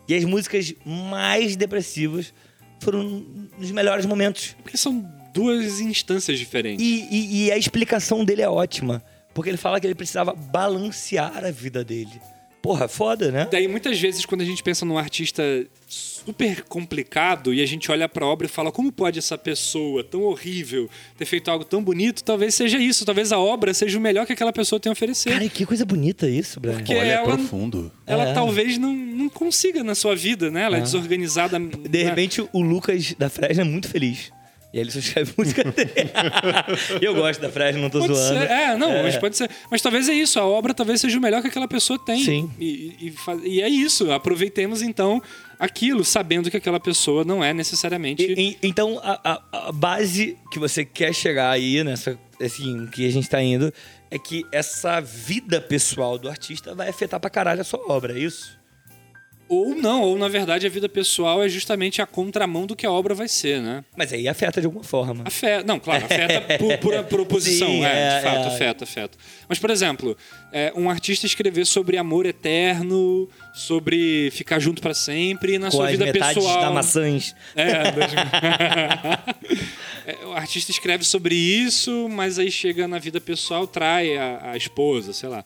E as músicas mais depressivas foram nos melhores momentos. Porque são duas instâncias diferentes. E, e- e a explicação dele é ótima. Porque ele fala que ele precisava balancear a vida dele. Porra, foda, né? Daí, muitas vezes, quando a gente pensa num artista super complicado e a gente olha pra obra e fala como pode essa pessoa tão horrível ter feito algo tão bonito, talvez seja isso. Talvez a obra seja o melhor que aquela pessoa tem a oferecer. Cara, que coisa bonita isso, Brian. Porque Olha, é ela- profundo. ela É. talvez não, não consiga na sua vida, né? Ela é desorganizada. De repente, o Lucas da Fresno é muito feliz. E aí ele só escreve música dele. *laughs* Eu gosto da Fresno, não tô Pode zoando. ser, é, não, mas pode ser. Mas talvez é isso, a obra talvez seja o melhor que aquela pessoa tem. Sim. E, e, e é isso, aproveitemos então aquilo, sabendo que aquela pessoa não é necessariamente. E- então, a, a- a base que você quer chegar aí, nessa, assim, que a gente tá indo, é que essa vida pessoal do artista vai afetar pra caralho a sua obra, é isso? Ou não, ou na verdade a vida pessoal é justamente a contramão do que a obra vai ser, né? Mas aí afeta de alguma forma. Afeta, não, claro, afeta *laughs* por, por, por oposição, Sim, é, é, de fato, é. afeta, afeta. Mas, por exemplo, é, um artista escrever sobre amor eterno, sobre ficar junto pra sempre, e na Com sua vida pessoal. da maçãs. É, das- *laughs* É, o artista escreve sobre isso, mas aí chega na vida pessoal, trai a, a esposa, sei lá.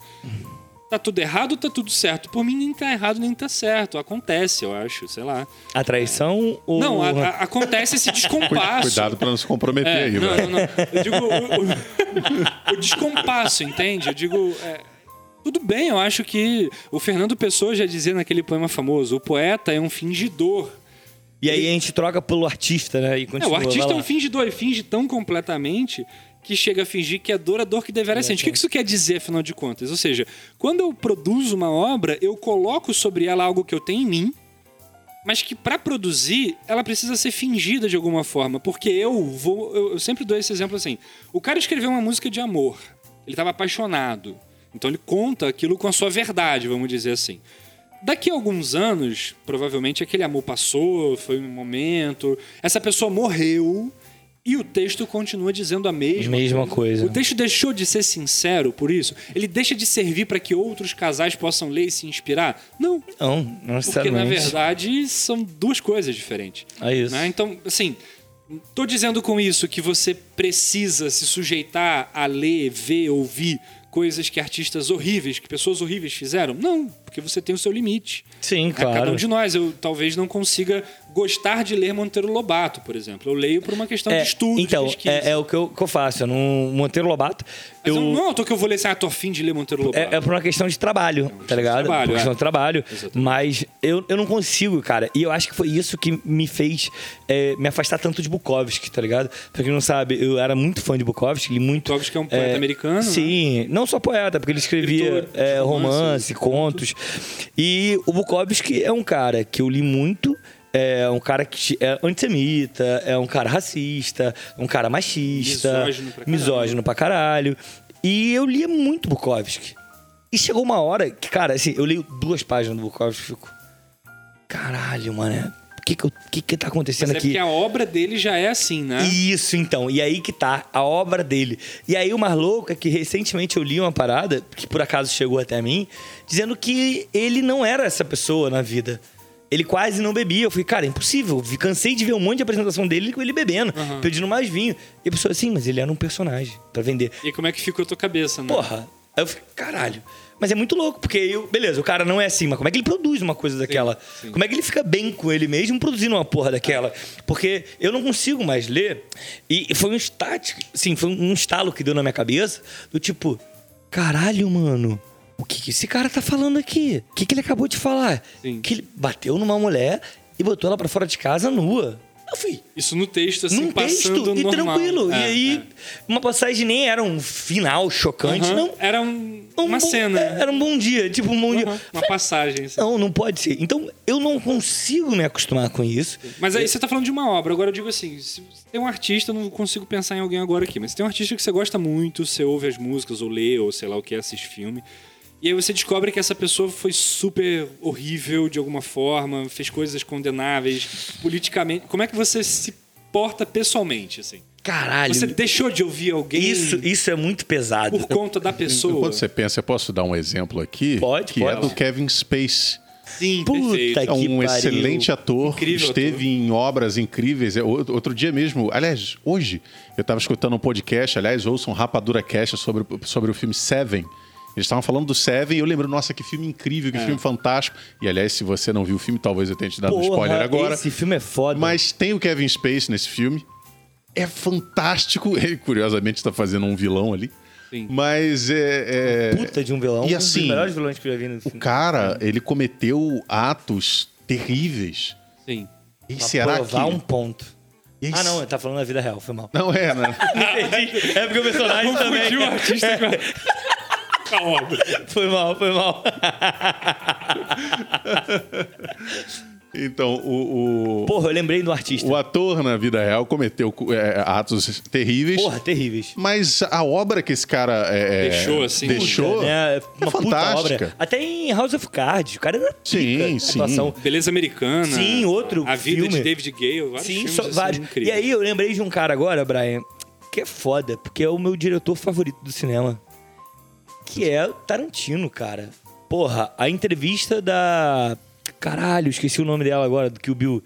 Tá tudo errado ou tá tudo certo? Por mim, nem tá errado, nem tá certo. Acontece, eu acho, sei lá. A traição ou. Não, a- a- acontece esse *laughs* descompasso. Cuidado pra não se comprometer É, aí, não, velho. não, não. Eu digo o, o- *laughs* o descompasso, entende? Eu digo. é, tudo bem, eu acho que o Fernando Pessoa já dizia naquele poema famoso: o poeta é um fingidor. E aí a gente troca pelo artista, né? E É, continua, o artista é um fingidor, ele finge tão completamente que chega a fingir que é dor a dor que deveria sente. O que que isso quer dizer, afinal de contas? Ou seja, quando eu produzo uma obra, eu coloco sobre ela algo que eu tenho em mim, mas que para produzir ela precisa ser fingida de alguma forma, porque eu vou, eu, eu sempre dou esse exemplo assim. O cara escreveu uma música de amor, ele estava apaixonado, então ele conta aquilo com a sua verdade, vamos dizer assim. Daqui a alguns anos, provavelmente aquele amor passou, foi um momento, essa pessoa morreu e o texto continua dizendo a mesma, Mesma coisa. O texto deixou de ser sincero por isso? Ele deixa de servir para que outros casais possam ler e se inspirar? Não, Não, não porque na verdade são duas coisas diferentes. É isso. né? Então, assim, tô dizendo com isso que você precisa se sujeitar a ler, ver, ouvir coisas que artistas horríveis, que pessoas horríveis fizeram? Não. Porque você tem o seu limite. Sim, É, Cada claro. um de nós. Eu talvez não consiga gostar de ler Monteiro Lobato, por exemplo. Eu leio por uma questão de estudo, então, de pesquisa. é, é o que eu, que eu faço. Eu não, Monteiro Lobato, Mas eu, eu, não é um autor que eu vou ler assim, ah, tô afim de ler Monteiro Lobato. É, é por uma questão de trabalho, tá de ligado? trabalho, por uma questão é. de trabalho. Exatamente. Mas eu, eu não consigo, cara. E eu acho que foi isso que me fez é, me afastar tanto de Bukowski, tá ligado? Pra quem não sabe, eu era muito fã de Bukowski. Li muito, Bukowski é um poeta americano, né? Sim, não só poeta, porque ele escrevia Escritor é, romance, romance, contos. E o Bukowski é um cara que eu li muito. É um cara que é antissemita, é um cara racista, um cara machista, Misógino pra caralho. misógino pra caralho. E eu lia muito Bukowski. E chegou uma hora que, cara, assim, eu leio duas páginas do Bukowski e fico. Caralho, mano. O que que, que que tá acontecendo Mas é aqui? porque a obra dele já é assim, né? Isso, então. E aí que tá a obra dele. E aí o mais louco é que recentemente eu li uma parada, que por acaso chegou até mim, dizendo que ele não era essa pessoa na vida. Ele quase não bebia. Eu falei, cara, é impossível. Cansei de ver um monte de apresentação dele com ele bebendo, Aham. pedindo mais vinho. E a pessoa assim, mas ele era um personagem pra vender. E como é que ficou a tua cabeça, né? Porra. Aí eu fiquei, caralho. Mas é muito louco, porque eu, beleza, o cara não é assim, mas como é que ele produz uma coisa daquela? sim. Como é que ele fica bem com ele mesmo produzindo uma porra daquela? Porque eu não consigo mais ler. E foi um estático, sim, foi um estalo que deu na minha cabeça, do tipo, caralho, mano. O que, que esse cara tá falando aqui? O que, que ele acabou de falar? Sim. Que ele bateu numa mulher e botou ela pra fora de casa nua. Eu fui. Isso no texto, assim, Num passando texto e normal. tranquilo. É, e aí, uma passagem nem era um final é. chocante, Aham. não. Era um- Um uma bom- cena. é, Era um bom dia, tipo um bom dia. Aham, Uma passagem. assim. Não, não pode ser. Então, eu não consigo me acostumar com isso. Mas aí você tá falando de uma obra. Agora eu digo assim: se tem um artista, eu não consigo pensar em alguém agora aqui, mas se tem um artista que você gosta muito, você ouve as músicas, ou lê, ou sei lá o que, assiste filme. E aí você descobre que essa pessoa foi super horrível de alguma forma, fez coisas condenáveis politicamente. Como é que você se porta pessoalmente, assim? Caralho. Você deixou de ouvir alguém Isso, isso é muito pesado. por conta da pessoa? Quando você pensa, eu posso dar um exemplo aqui? Pode, que pode. é do Kevin Space. Sim, Puta perfeito. É Que um pariu. excelente ator, Incrível esteve ator. em obras incríveis. É, o- Outro dia mesmo, aliás, hoje, eu estava escutando um podcast, aliás, ouçam Rapadura Cast sobre, sobre o filme Seven. Eles estavam falando do Seven e eu lembro, nossa, que filme incrível, que filme fantástico. E aliás, se você não viu o filme, talvez eu tenha te dado um Porra, spoiler agora. Esse filme é foda. Mas tem o Kevin Space nesse filme. É fantástico. *laughs* Ele, curiosamente, está fazendo um vilão ali. Sim. Mas é. é- Puta de um vilão. E Um dos assim, melhores vilões que eu já vi no o filme. cara, ele cometeu atos terríveis. Sim. E Pra será que. provar um ponto. Ah, não, ele tá falando da vida real, foi mal. Não é, né? *laughs* É porque o personagem também. O artista com *laughs* Foi mal, foi mal. *laughs* Então, o, o, Porra, eu lembrei do artista. o ator na vida real cometeu é, atos terríveis. Porra, terríveis. Mas a obra que esse cara é, é, Deixou, assim. deixou É, uma puta fantástica. obra. Até em House of Cards, o cara era Sim, pica, sim. atuação. Beleza Americana. Sim, outro A vida filme. de David Gale. Vários Sim, filmes, só, assim, vários. E incríveis. aí eu lembrei de um cara agora, Brian, que é foda, porque é o meu diretor favorito do cinema. Que é o Tarantino, cara. Porra, a entrevista da. Caralho, esqueci o nome dela agora, do que o Bill.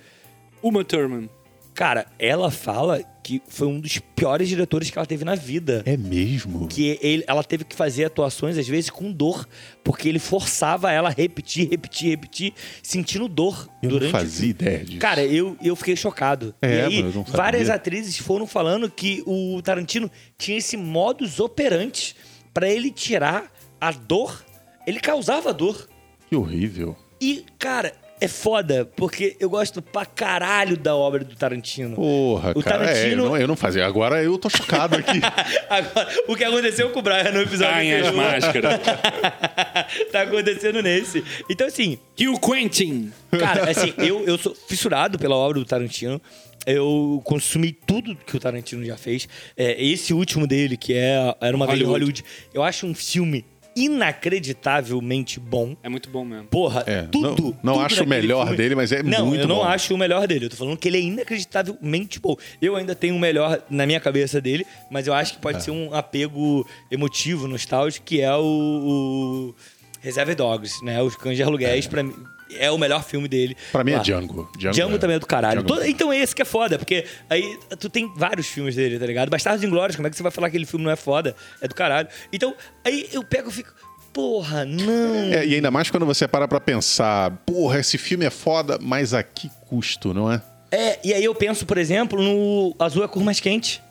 Uma Thurman. Cara, ela fala que foi um dos piores diretores que ela teve na vida. É mesmo? Que ele- ela teve que fazer atuações, às vezes, com dor. Porque ele forçava ela a repetir, repetir, repetir, sentindo dor Eu durante não fazia ideia disso. Cara, eu, eu fiquei chocado. É, e aí, mas eu não sabia. várias atrizes foram falando que o Tarantino tinha esse modus operandi pra ele tirar a dor. Ele causava dor. Que horrível. E, cara, é foda, porque eu gosto pra caralho da obra do Tarantino. Porra, O cara. É, eu, Tarantino- não, eu não fazia. Agora eu tô chocado aqui. *laughs* Agora, o que aconteceu com o Brian no episódio Caem as máscaras. *laughs* tá acontecendo nesse. Então, assim, Hugh Quentin. Cara, assim, eu, eu sou fissurado pela obra do Tarantino. Eu consumi tudo que o Tarantino já fez. É, esse último dele, que é Era uma vez em Hollywood. Hollywood, eu acho um filme inacreditavelmente bom. É muito bom mesmo. Porra, É, tudo. não- não tudo acho o melhor filme- dele, mas é não, muito eu não bom. acho o melhor dele. Eu tô falando que ele é inacreditavelmente bom. Eu ainda tenho o melhor na minha cabeça dele, mas eu acho que pode ser um apego emotivo, nostálgico, que é o, o Reserve Dogs, né? Os Cães de Aluguéis, pra mim, é o melhor filme dele. Pra mim é Lá. Django. Django, também é do caralho. Django. Todo- então é esse que é foda, porque aí tu tem vários filmes dele, tá ligado? Bastardos Inglórios, como é que você vai falar que aquele filme não é foda? É do caralho. Então, aí eu pego e fico... porra, não. É, e ainda mais quando você para pra pensar, porra, esse filme é foda, mas a que custo, não é? É, e aí eu penso, por exemplo, no Azul é a cor mais quente.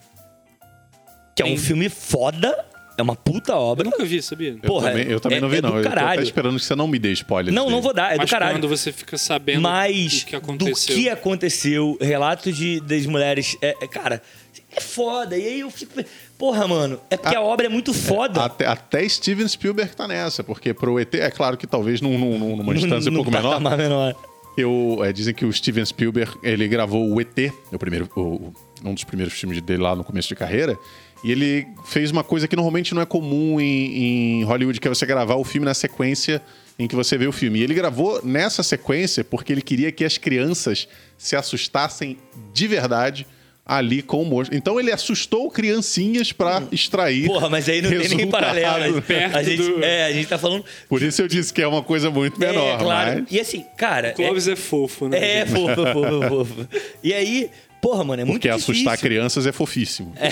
Que é um filme foda, é uma puta Eu obra. nunca vi, sabia? Eu Porra, também, eu também é- não vi, é do não. Eu tô até caralho. esperando que você não me dê spoiler. Não, dele. não vou dar, é Mas do caralho. quando você fica sabendo Mas o que do aconteceu. que aconteceu, relatos de, das mulheres, é, é, cara, é foda. E aí eu fico. Porra, mano, é porque a, obra é muito foda. Até, até Steven Spielberg tá nessa, porque pro ET, é claro que talvez num, num- num- numa distância um pouco no menor, menor. eu, é, dizem que o Steven Spielberg, ele gravou o ET, o primeiro, o- um dos primeiros filmes dele lá no começo de carreira, e ele fez uma coisa que normalmente não é comum em, em Hollywood, que é você gravar o filme na sequência em que você vê o filme. E ele gravou nessa sequência porque ele queria que as crianças se assustassem de verdade ali com o monstro. Então ele assustou criancinhas pra extrair Porra, mas aí não tem nem paralelo. Perto a gente, do- É, a gente tá falando. Por isso eu disse que é uma coisa muito menor, é, claro. mas... E assim, cara. Clóvis é, fofo, né? É, é fofo, fofo, fofo. E aí, porra, mano, é muito Porque difícil. assustar crianças é fofíssimo. *laughs*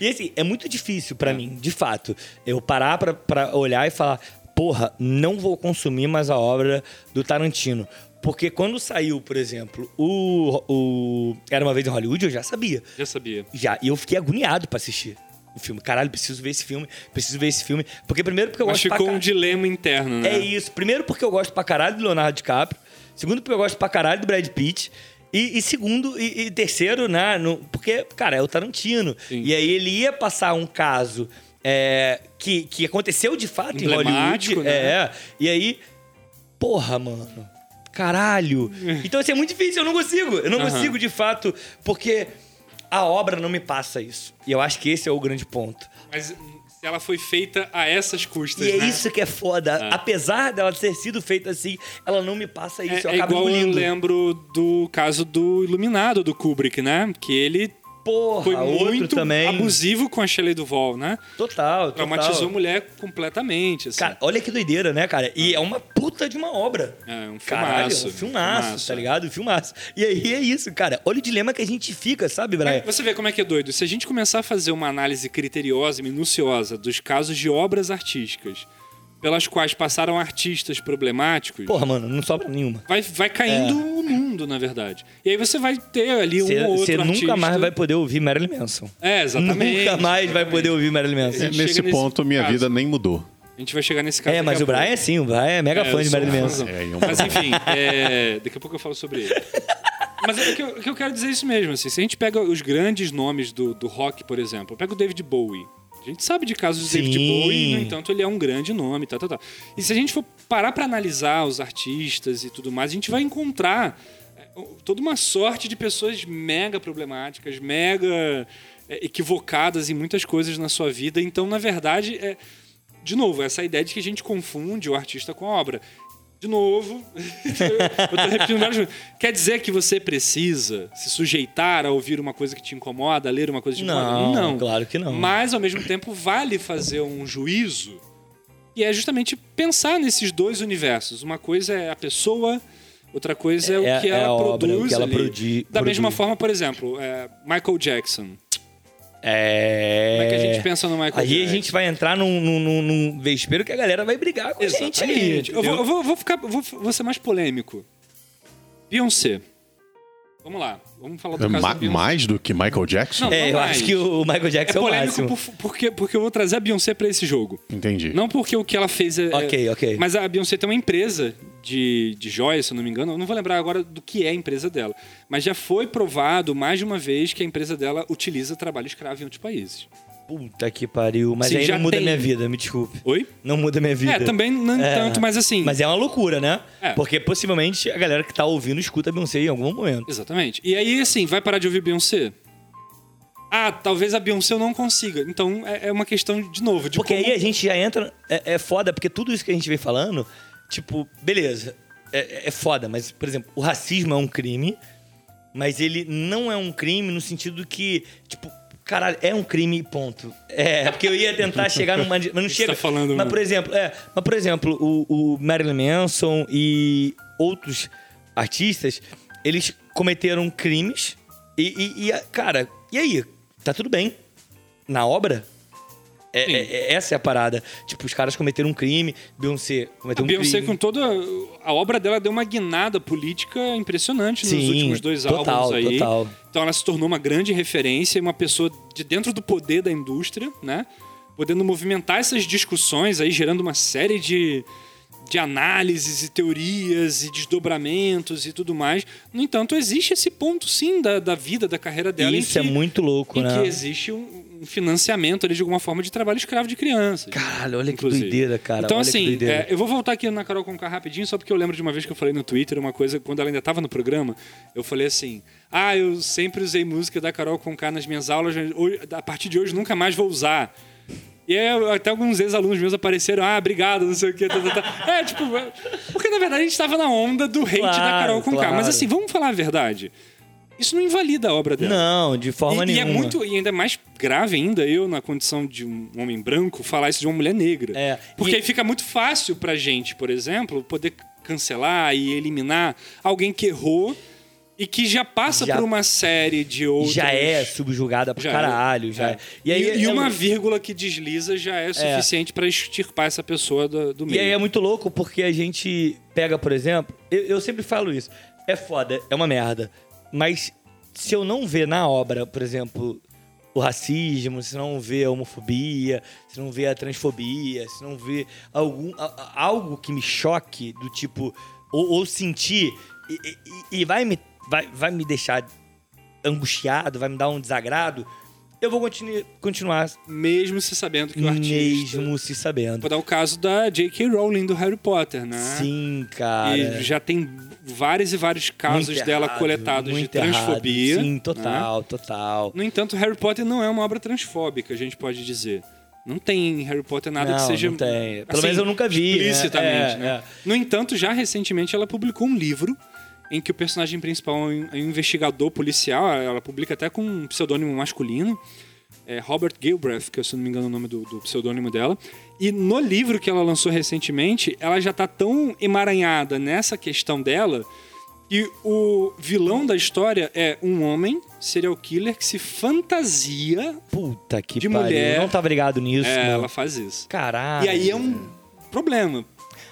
E assim, é muito difícil pra mim, de fato, eu parar pra, pra olhar e falar, porra, não vou consumir mais a obra do Tarantino. Porque quando saiu, por exemplo, o, o Era Uma Vez em Hollywood, eu já sabia. Já sabia. Já, e eu fiquei agoniado pra assistir o filme. Caralho, preciso ver esse filme, preciso ver esse filme. Porque primeiro porque eu Mas gosto pra ficou um ca- dilema interno, né? É isso. Primeiro porque eu gosto pra caralho do Leonardo DiCaprio. Segundo porque eu gosto pra caralho do Brad Pitt. E, e segundo, e, e terceiro, né? no- porque, cara, é o Tarantino. Sim. E aí ele ia passar um caso é, que, que aconteceu de fato em Hollywood. Né? É. E aí, porra, mano. Caralho. *laughs* Então, assim, é muito difícil, eu não consigo. Eu não Aham. consigo, de fato, porque a obra não me passa isso. E eu acho que esse é o grande ponto. Mas ela foi feita a essas custas, E é né? isso que é foda. Apesar dela ter sido feita assim, ela não me passa isso. É, eu é acabo igual eu engolindo. lembro do caso do Iluminado, do Kubrick, né? Que ele Porra, foi muito também. abusivo com a Shelley Duvall, né? Total, total. Traumatizou a mulher completamente, assim. Cara, olha que doideira, né, cara? E é uma puta de uma obra. É, um Caralho, filmaço. um filmaço, filmaço, tá é. ligado? Um filmaço. E aí é isso, cara. Olha o dilema que a gente fica, sabe, Brian? Você vê como é que é doido. Se a gente começar a fazer uma análise criteriosa e minuciosa dos casos de obras artísticas pelas quais passaram artistas problemáticos, Porra, mano, não sobra nenhuma. vai, vai caindo o mundo, na verdade. E aí você vai ter ali um Você ou outro você nunca artista... mais vai poder ouvir Marilyn Manson. É, exatamente. Nunca mais vai exatamente. poder ouvir Marilyn Manson. gente Nesse ponto, minha caso. vida nem mudou. A gente vai chegar nesse caso É, mas o. Brian, sim, o Brian é mega É, fã de Marilyn um Manson. É, um- Mas enfim, é, daqui a pouco eu falo sobre ele. Mas é que eu, que eu quero dizer isso mesmo. Assim, se a gente pega os grandes nomes do, do rock, por exemplo, pega o David Bowie. A gente sabe de casos David Sim. Bowie, no entanto, ele é um grande nome, tá, tá, tá. E se a gente for parar pra analisar os artistas e tudo mais, a gente vai encontrar é, toda uma sorte de pessoas mega problemáticas, mega é, equivocadas em muitas coisas na sua vida. Então, na verdade, é, de novo, essa ideia de que a gente confunde o artista com a obra. De novo, *laughs* eu tô repetindo várias vezes. Quer dizer que você precisa se sujeitar a ouvir uma coisa que te incomoda, a ler uma coisa que te Não, incomoda? claro que não. Mas, ao mesmo tempo, vale fazer um juízo e é justamente pensar nesses dois universos. Uma coisa é a pessoa, outra coisa é, o É- que é ela a obra, produz. o que ela ali. produ- da mesma produz. forma, por exemplo, é, Michael Jackson. É. Como é que a gente pensa no Michael Aí Jackson? a gente vai entrar num, num, num, num vespeiro que a galera vai brigar com a gente aí. Exatamente. Eu vou, eu vou, vou ficar, vou, vou ser mais polêmico. Beyoncé. Vamos lá. Vamos falar do caso Ma- da mais do que Michael Jackson? Não, É, eu mais. acho que o Michael É Jackson é, o polêmico máximo. por- porque, porque eu vou trazer a Beyoncé pra esse jogo. Entendi. Não porque o que ela fez é. Ok, ok. Mas a Beyoncé tem uma empresa de, de joias, se eu não me engano. Eu não vou lembrar agora do que é a empresa dela. Mas já foi provado mais de uma vez que a empresa dela utiliza trabalho escravo em outros países. Puta que pariu. Mas Sim, aí já não muda tem. minha vida, me desculpe. Oi? Não muda minha vida. É, também não É. tanto, mas assim. Mas é uma loucura, né? É. Porque possivelmente a galera que tá ouvindo escuta Beyoncé em algum momento. Exatamente. E aí, assim, vai parar de ouvir Beyoncé? Ah, talvez a Beyoncé eu não consiga. Então é é uma questão, de novo, de Porque como... aí a gente já entra. É, é foda, porque tudo isso que a gente vem falando, tipo, beleza, é, é foda, mas, por exemplo, o racismo é um crime, mas ele não é um crime no sentido que, tipo, caralho, é um crime, ponto. É, porque eu ia tentar *laughs* chegar numa. Mas não chega. tá falando, mas, mano? por exemplo, é, mas, por exemplo, o, o Marilyn Manson e outros artistas, eles cometeram crimes e, e- e, cara, e aí? Tá tudo bem. Na obra, É, é, é, essa é a parada. Tipo, os caras cometeram um crime, Beyoncé cometeu a um Beyoncé, crime. com toda. A obra dela deu uma guinada política impressionante nos Sim, últimos dois total, álbuns aí. total. Então ela se tornou uma grande referência e uma pessoa de dentro do poder da indústria, né? Podendo movimentar essas discussões aí, gerando uma série de, de análises e teorias e desdobramentos e tudo mais. No entanto, existe esse ponto, sim, da, da vida, da carreira dela. Isso é que- muito louco, em né? que existe um financiamento ali de alguma forma de trabalho escravo de crianças. Caralho, olha que inclusive. doideira, cara. Então, olha que assim, é, eu vou voltar aqui na Carol Conká rapidinho, só porque eu lembro de uma vez que eu falei no Twitter uma coisa, quando ela ainda estava no programa, eu falei assim: Ah, eu sempre usei música da Carol Conká nas minhas aulas, a partir de hoje nunca mais vou usar. E aí, até alguns ex-alunos meus apareceram, ah, obrigado, não sei o quê. Tá, tá, tá. É, tipo, é- porque na verdade a gente estava na onda do hate da Claro, Carol Conká. claro. Mas assim, vamos falar a verdade. Isso não invalida a obra dela. Não, de forma E, e é nenhuma. muito, e ainda mais grave ainda, eu, na condição de um homem branco, falar isso de uma mulher negra. É, Porque e- aí fica muito fácil pra gente, por exemplo, poder cancelar e eliminar alguém que errou e que já passa Já- por uma série de outros. Já é subjugada pra Já é. caralho. Já É. é. E, aí e é- uma vírgula que desliza já é suficiente pra extirpar essa pessoa do, do E meio. aí é muito louco porque a gente pega, por exemplo, eu, eu sempre falo isso. É foda, é uma merda. Mas se eu não ver na obra, por exemplo, o racismo, se não ver a homofobia, se não ver a transfobia, se não ver algum, a- algo que me choque do tipo. Ou, ou sentir. E, e- e vai, me, vai, vai me deixar angustiado, vai me dar um desagrado. Eu vou continu, continuar Mesmo se sabendo que o artista. mesmo se sabendo. Vou dar o caso da J.K. Rowling do Harry Potter, né? Sim, cara. E já tem vários e vários casos Muito dela errado, coletados de muito errado. transfobia. Sim, né? total, total. No entanto, Harry Potter não é uma obra transfóbica, a gente pode dizer. Não tem em Harry Potter nada Não, que seja. não tem. Pelo assim, menos eu nunca vi, né? Explicitamente, É, né? é. No entanto, já recentemente ela publicou um livro em que o personagem principal é um é um investigador policial, ela publica até com um pseudônimo masculino. É Robert Gilbreth, que se eu não me engano é o nome do, do pseudônimo dela. E no livro que ela lançou recentemente, ela já tá tão emaranhada nessa questão dela que o vilão da história é um homem serial killer que se fantasia. Puta que De pariu. mulher. Eu não tava ligado nisso, É, não. ela faz isso. Caralho. E aí é um problema.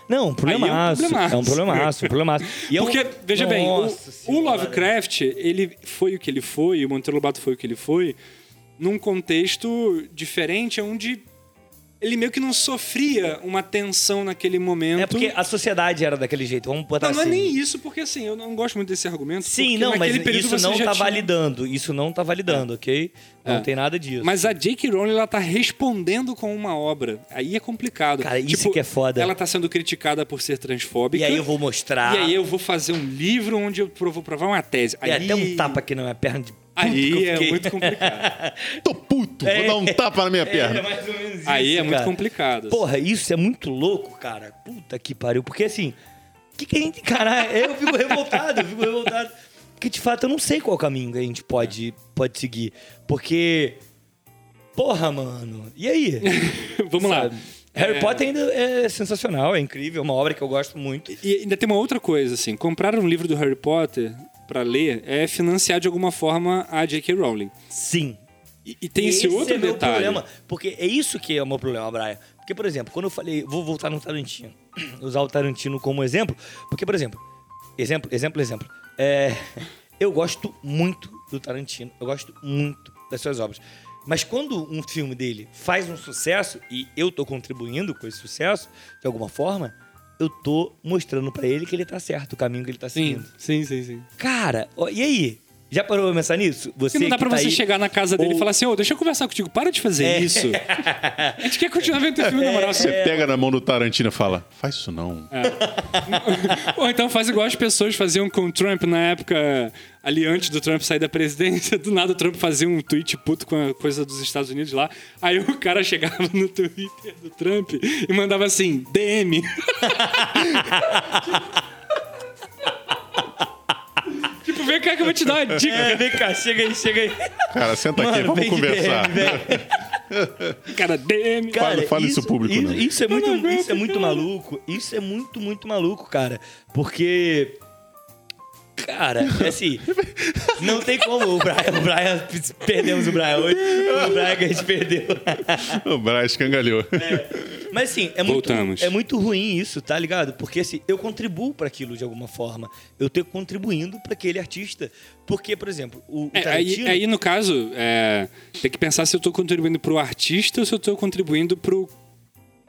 Não, um problemaço. problemaço. É um problemaço, um problemaço. E é um- Porque, veja bem, o, Nossa o. Lovecraft, ele foi o que ele foi, o Monteiro Lobato foi o que ele foi, num contexto diferente, onde ele meio que não sofria uma tensão naquele momento. É porque a sociedade era daquele jeito. Vamos botar Não, não é assim. nem isso, porque assim, eu não gosto muito desse argumento. Sim, não, mas isso não tá tinha- validando. Isso não tá validando, ok? Não É. tem nada disso. Mas a J.K. Rowling, ela tá respondendo com uma obra. Aí é complicado. Cara, isso que é foda. Ela tá sendo criticada por ser transfóbica. E aí eu vou mostrar. E aí eu vou fazer um livro onde eu vou provar uma tese. E Aí, até um tapa aqui na minha perna de que Aí é muito complicado. *laughs* Tô puto, vou dar um tapa na minha perna. É mais ou menos isso, Aí é muito cara. complicado. Porra, isso é muito louco, cara. Puta que pariu. Porque assim, o que, que a gente. Cara, *laughs* eu fico revoltado, eu fico revoltado. Porque de fato eu não sei qual caminho que a gente pode, pode seguir. Porque. Porra, mano. E aí? *laughs* Vamos lá. Sabe? Harry É. Potter ainda é sensacional, é incrível, é uma obra que eu gosto muito. E ainda tem uma outra coisa, assim. Comprar um livro do Harry Potter pra ler é financiar de alguma forma a J.K. Rowling. Sim. E, e tem esse, outro é meu detalhe. problema. Porque é isso que é o meu problema, Brian. Porque, por exemplo, quando eu falei, vou voltar no Tarantino, *clears throat* usar o Tarantino como exemplo, porque, por exemplo, exemplo, exemplo, exemplo, é, *laughs* eu gosto muito do Tarantino, eu gosto muito das suas obras. Mas quando um filme dele faz um sucesso e eu tô contribuindo com esse sucesso, de alguma forma, eu tô mostrando pra ele que ele tá certo, o caminho que ele tá Sim, seguindo. sim, sim, sim. Cara, ó, e aí? Já parou pra pensar nisso? Você Porque não dá que pra tá você aí- chegar na casa dele ou- e falar assim, ô, deixa eu conversar contigo, para de fazer É. isso. *laughs* A gente quer continuar vendo teu filme, na moral. Você pega na mão do Tarantino e fala, faz isso não. *laughs* Ou então faz igual as pessoas faziam com o Trump na época, ali antes do Trump sair da presidência. *laughs* Do nada o Trump fazia um tweet puto com a coisa dos Estados Unidos lá. Aí o cara chegava no Twitter do Trump e mandava assim, DM. *laughs* tipo, vem cá que eu vou te dar uma dica. É, vem cá, chega aí, chega aí. Cara, senta aqui, Mano, vamos vem de conversar. DM, vem. Cara, DM. Fala- fala isso público, isso, não. isso é muito, isso é muito cara. maluco. Isso é muito, muito maluco, cara. Porque Cara, é assim, não tem como o Brian, o Brian, perdemos o Brian hoje, o Brian que a gente perdeu. *laughs* o Brian escangalhou. É, mas assim, é muito, é muito ruim isso, tá ligado? Porque assim, eu contribuo para aquilo de alguma forma. Eu tô contribuindo para aquele artista. Porque, por exemplo, o, é, Tarantino... aí, aí, no caso, é, tem que pensar se eu tô contribuindo pro artista ou se eu tô contribuindo pro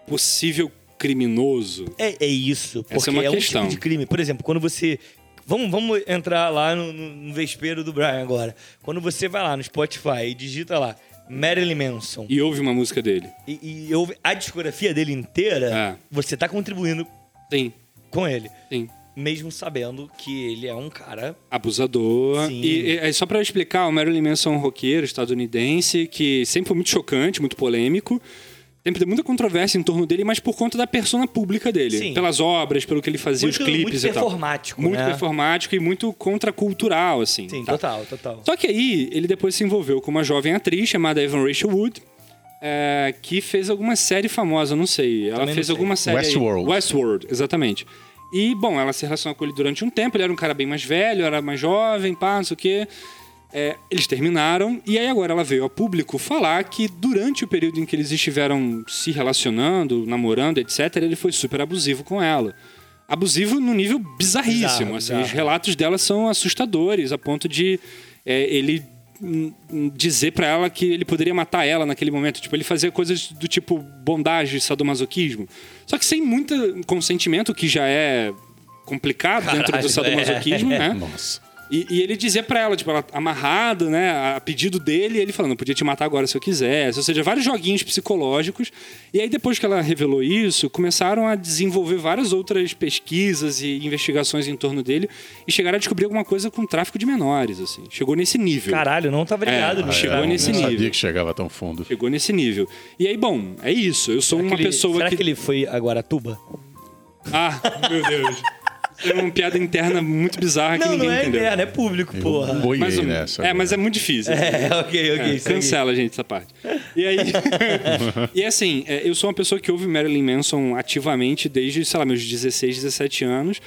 possível criminoso. É, é isso. Porque Essa é, uma é questão. um tipo de crime. Por exemplo, quando você Vamos, vamos entrar lá no, no, vespeiro do Brian agora. Quando você vai lá no Spotify e digita lá Marilyn Manson. E ouve uma música dele. E, e ouve a discografia dele inteira, é. você tá contribuindo Sim. com ele. Sim. Mesmo sabendo que ele é um cara. Abusador. Sim. E, e só para explicar, o Marilyn Manson é um roqueiro estadunidense que sempre foi muito chocante, muito polêmico sempre tem muita controvérsia em torno dele, mas por conta da persona pública dele. Sim. Pelas obras, pelo que ele fazia, muito, os clipes muito e tal. performático, Muito né? performático e muito contracultural, assim. Sim, tá? total, total. Só que aí, ele depois se envolveu com uma jovem atriz chamada Evan Rachel Wood, é, que fez alguma série famosa, não sei. Ela Também fez alguma série. Westworld. Aí. Westworld, exatamente. E, bom, ela se relacionou com ele durante um tempo. Ele era um cara bem mais velho, era mais jovem, pá, não sei o quê. É, eles terminaram e aí agora ela veio ao público falar que durante o período em que eles estiveram se relacionando, namorando, etc., ele foi super abusivo com ela. Abusivo no nível bizarríssimo. Bizarro, assim, bizarro. Os relatos dela são assustadores, a ponto de é, ele dizer para ela que ele poderia matar ela naquele momento. Tipo, ele fazia coisas do tipo bondage, sadomasoquismo. Só que sem muito consentimento, que já é complicado Caralho, dentro do sadomasoquismo, é. né? *laughs* Nossa. E, e, ele dizia para ela, tipo, ela amarrado, né, a pedido dele, ele falando, podia te matar agora se eu quisesse. Ou seja, vários joguinhos psicológicos. E aí, depois que ela revelou isso, começaram a desenvolver várias outras pesquisas e investigações em torno dele e chegaram a descobrir alguma coisa com tráfico de menores, assim. Chegou nesse nível. Caralho, não tava ligado. É, chegou é, nesse nível. sabia que chegava tão fundo. Chegou nesse nível. E aí, bom, é isso. Eu sou será uma ele, pessoa será que... Será que ele foi a Guaratuba? Ah, meu Deus. É uma piada interna muito bizarra não, que ninguém não é entendeu. interna, é público, porra. Boiei mas, nessa. É, mas é muito difícil. É, ok, ok. É, cancela, gente, essa parte. E aí... *laughs* e assim, é, eu sou uma pessoa que ouve Marilyn Manson ativamente desde, sei lá, meus 16, 17 anos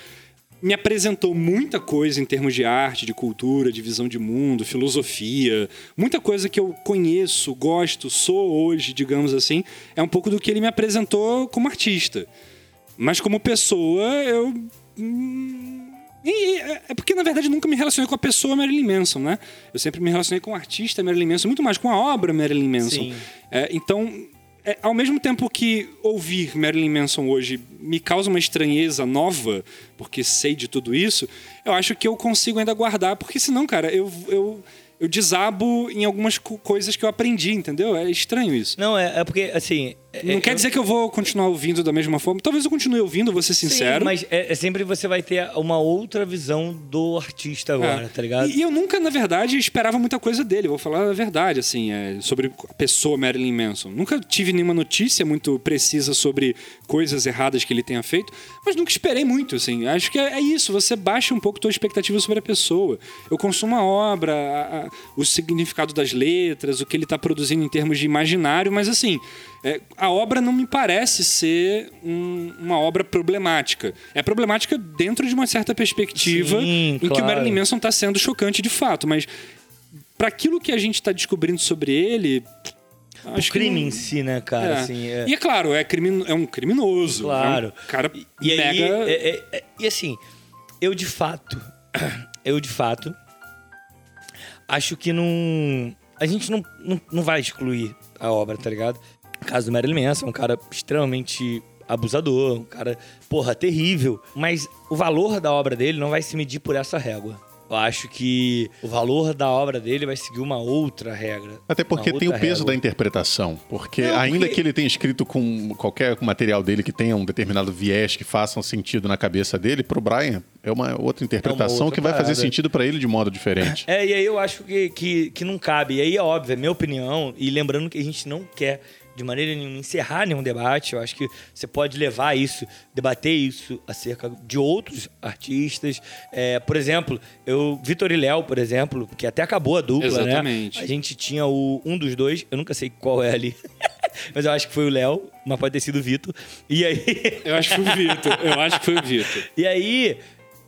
me apresentou muita coisa em termos de arte, de cultura, de visão de mundo, filosofia, muita coisa que eu conheço, gosto, sou hoje, digamos assim, é um pouco do que ele me apresentou como artista. Mas como pessoa, eu e é porque, na verdade, nunca me relacionei com a pessoa Marilyn Manson, né? Eu sempre me relacionei com o artista Marilyn Manson, muito mais com a obra Marilyn Manson. É, então, é, ao mesmo tempo que ouvir Marilyn Manson hoje me causa uma estranheza nova, porque sei de tudo isso, eu acho que eu consigo ainda guardar, porque senão, cara, eu, eu eu desabo em algumas coisas que eu aprendi, entendeu? É estranho isso. Não, é, é porque, assim. Não é, quer dizer que eu vou continuar ouvindo da mesma forma. Talvez eu continue ouvindo, vou ser sincero. Sim, mas é, é sempre você vai ter uma outra visão do artista agora, é. tá ligado? E, e, eu nunca, na verdade, esperava muita coisa dele. Vou falar a verdade, assim, é, sobre a pessoa Marilyn Manson. Nunca tive nenhuma notícia muito precisa sobre coisas erradas que ele tenha feito, mas nunca esperei muito, assim. Acho que é, é isso, você baixa um pouco a tua expectativa sobre a pessoa. Eu consumo a obra, a, a, o significado das letras, o que ele está produzindo em termos de imaginário, mas assim, é, a obra não me parece ser um, uma obra problemática. É problemática dentro de uma certa perspectiva Sim, em claro. que o Marilyn Manson está sendo chocante de fato, mas para aquilo que a gente está descobrindo sobre ele, Acho o crime em si, né, cara? É. Assim, é... E é claro, é, crimin... é um criminoso. Claro. É um cara e, e mega... Aí, é, é, é, e assim, eu de fato, *clears throat* eu de fato, acho que não... A gente não, não, não vai excluir a obra, tá ligado? O caso do Marilyn Manson, um cara extremamente abusador, um cara, porra, terrível. Mas o valor da obra dele não vai se medir por essa régua. Eu acho que o valor da obra dele vai seguir uma outra regra. Até porque tem o peso régua. da interpretação. Porque Não, ainda porque... que ele tenha escrito com qualquer material dele que tenha um determinado viés que faça um sentido na cabeça dele, pro Brian é uma outra interpretação é uma outra que vai parada. fazer sentido para ele de modo diferente. É, e aí eu acho que, que, que não cabe. E aí é óbvio, é minha opinião, e lembrando que a gente não quer de maneira nenhuma encerrar nenhum debate. Eu acho que você pode levar isso, debater isso acerca de outros artistas. É, por exemplo, eu, Vitor e Léo, por exemplo, que até acabou a dupla, né? Exatamente. né? A gente tinha o, um dos dois, eu nunca sei qual é ali. *laughs* mas eu acho que foi o Léo, mas pode ter sido o Vitor. E aí. eu acho que foi o Vitor. Eu acho que foi o Vitor. *laughs* E aí,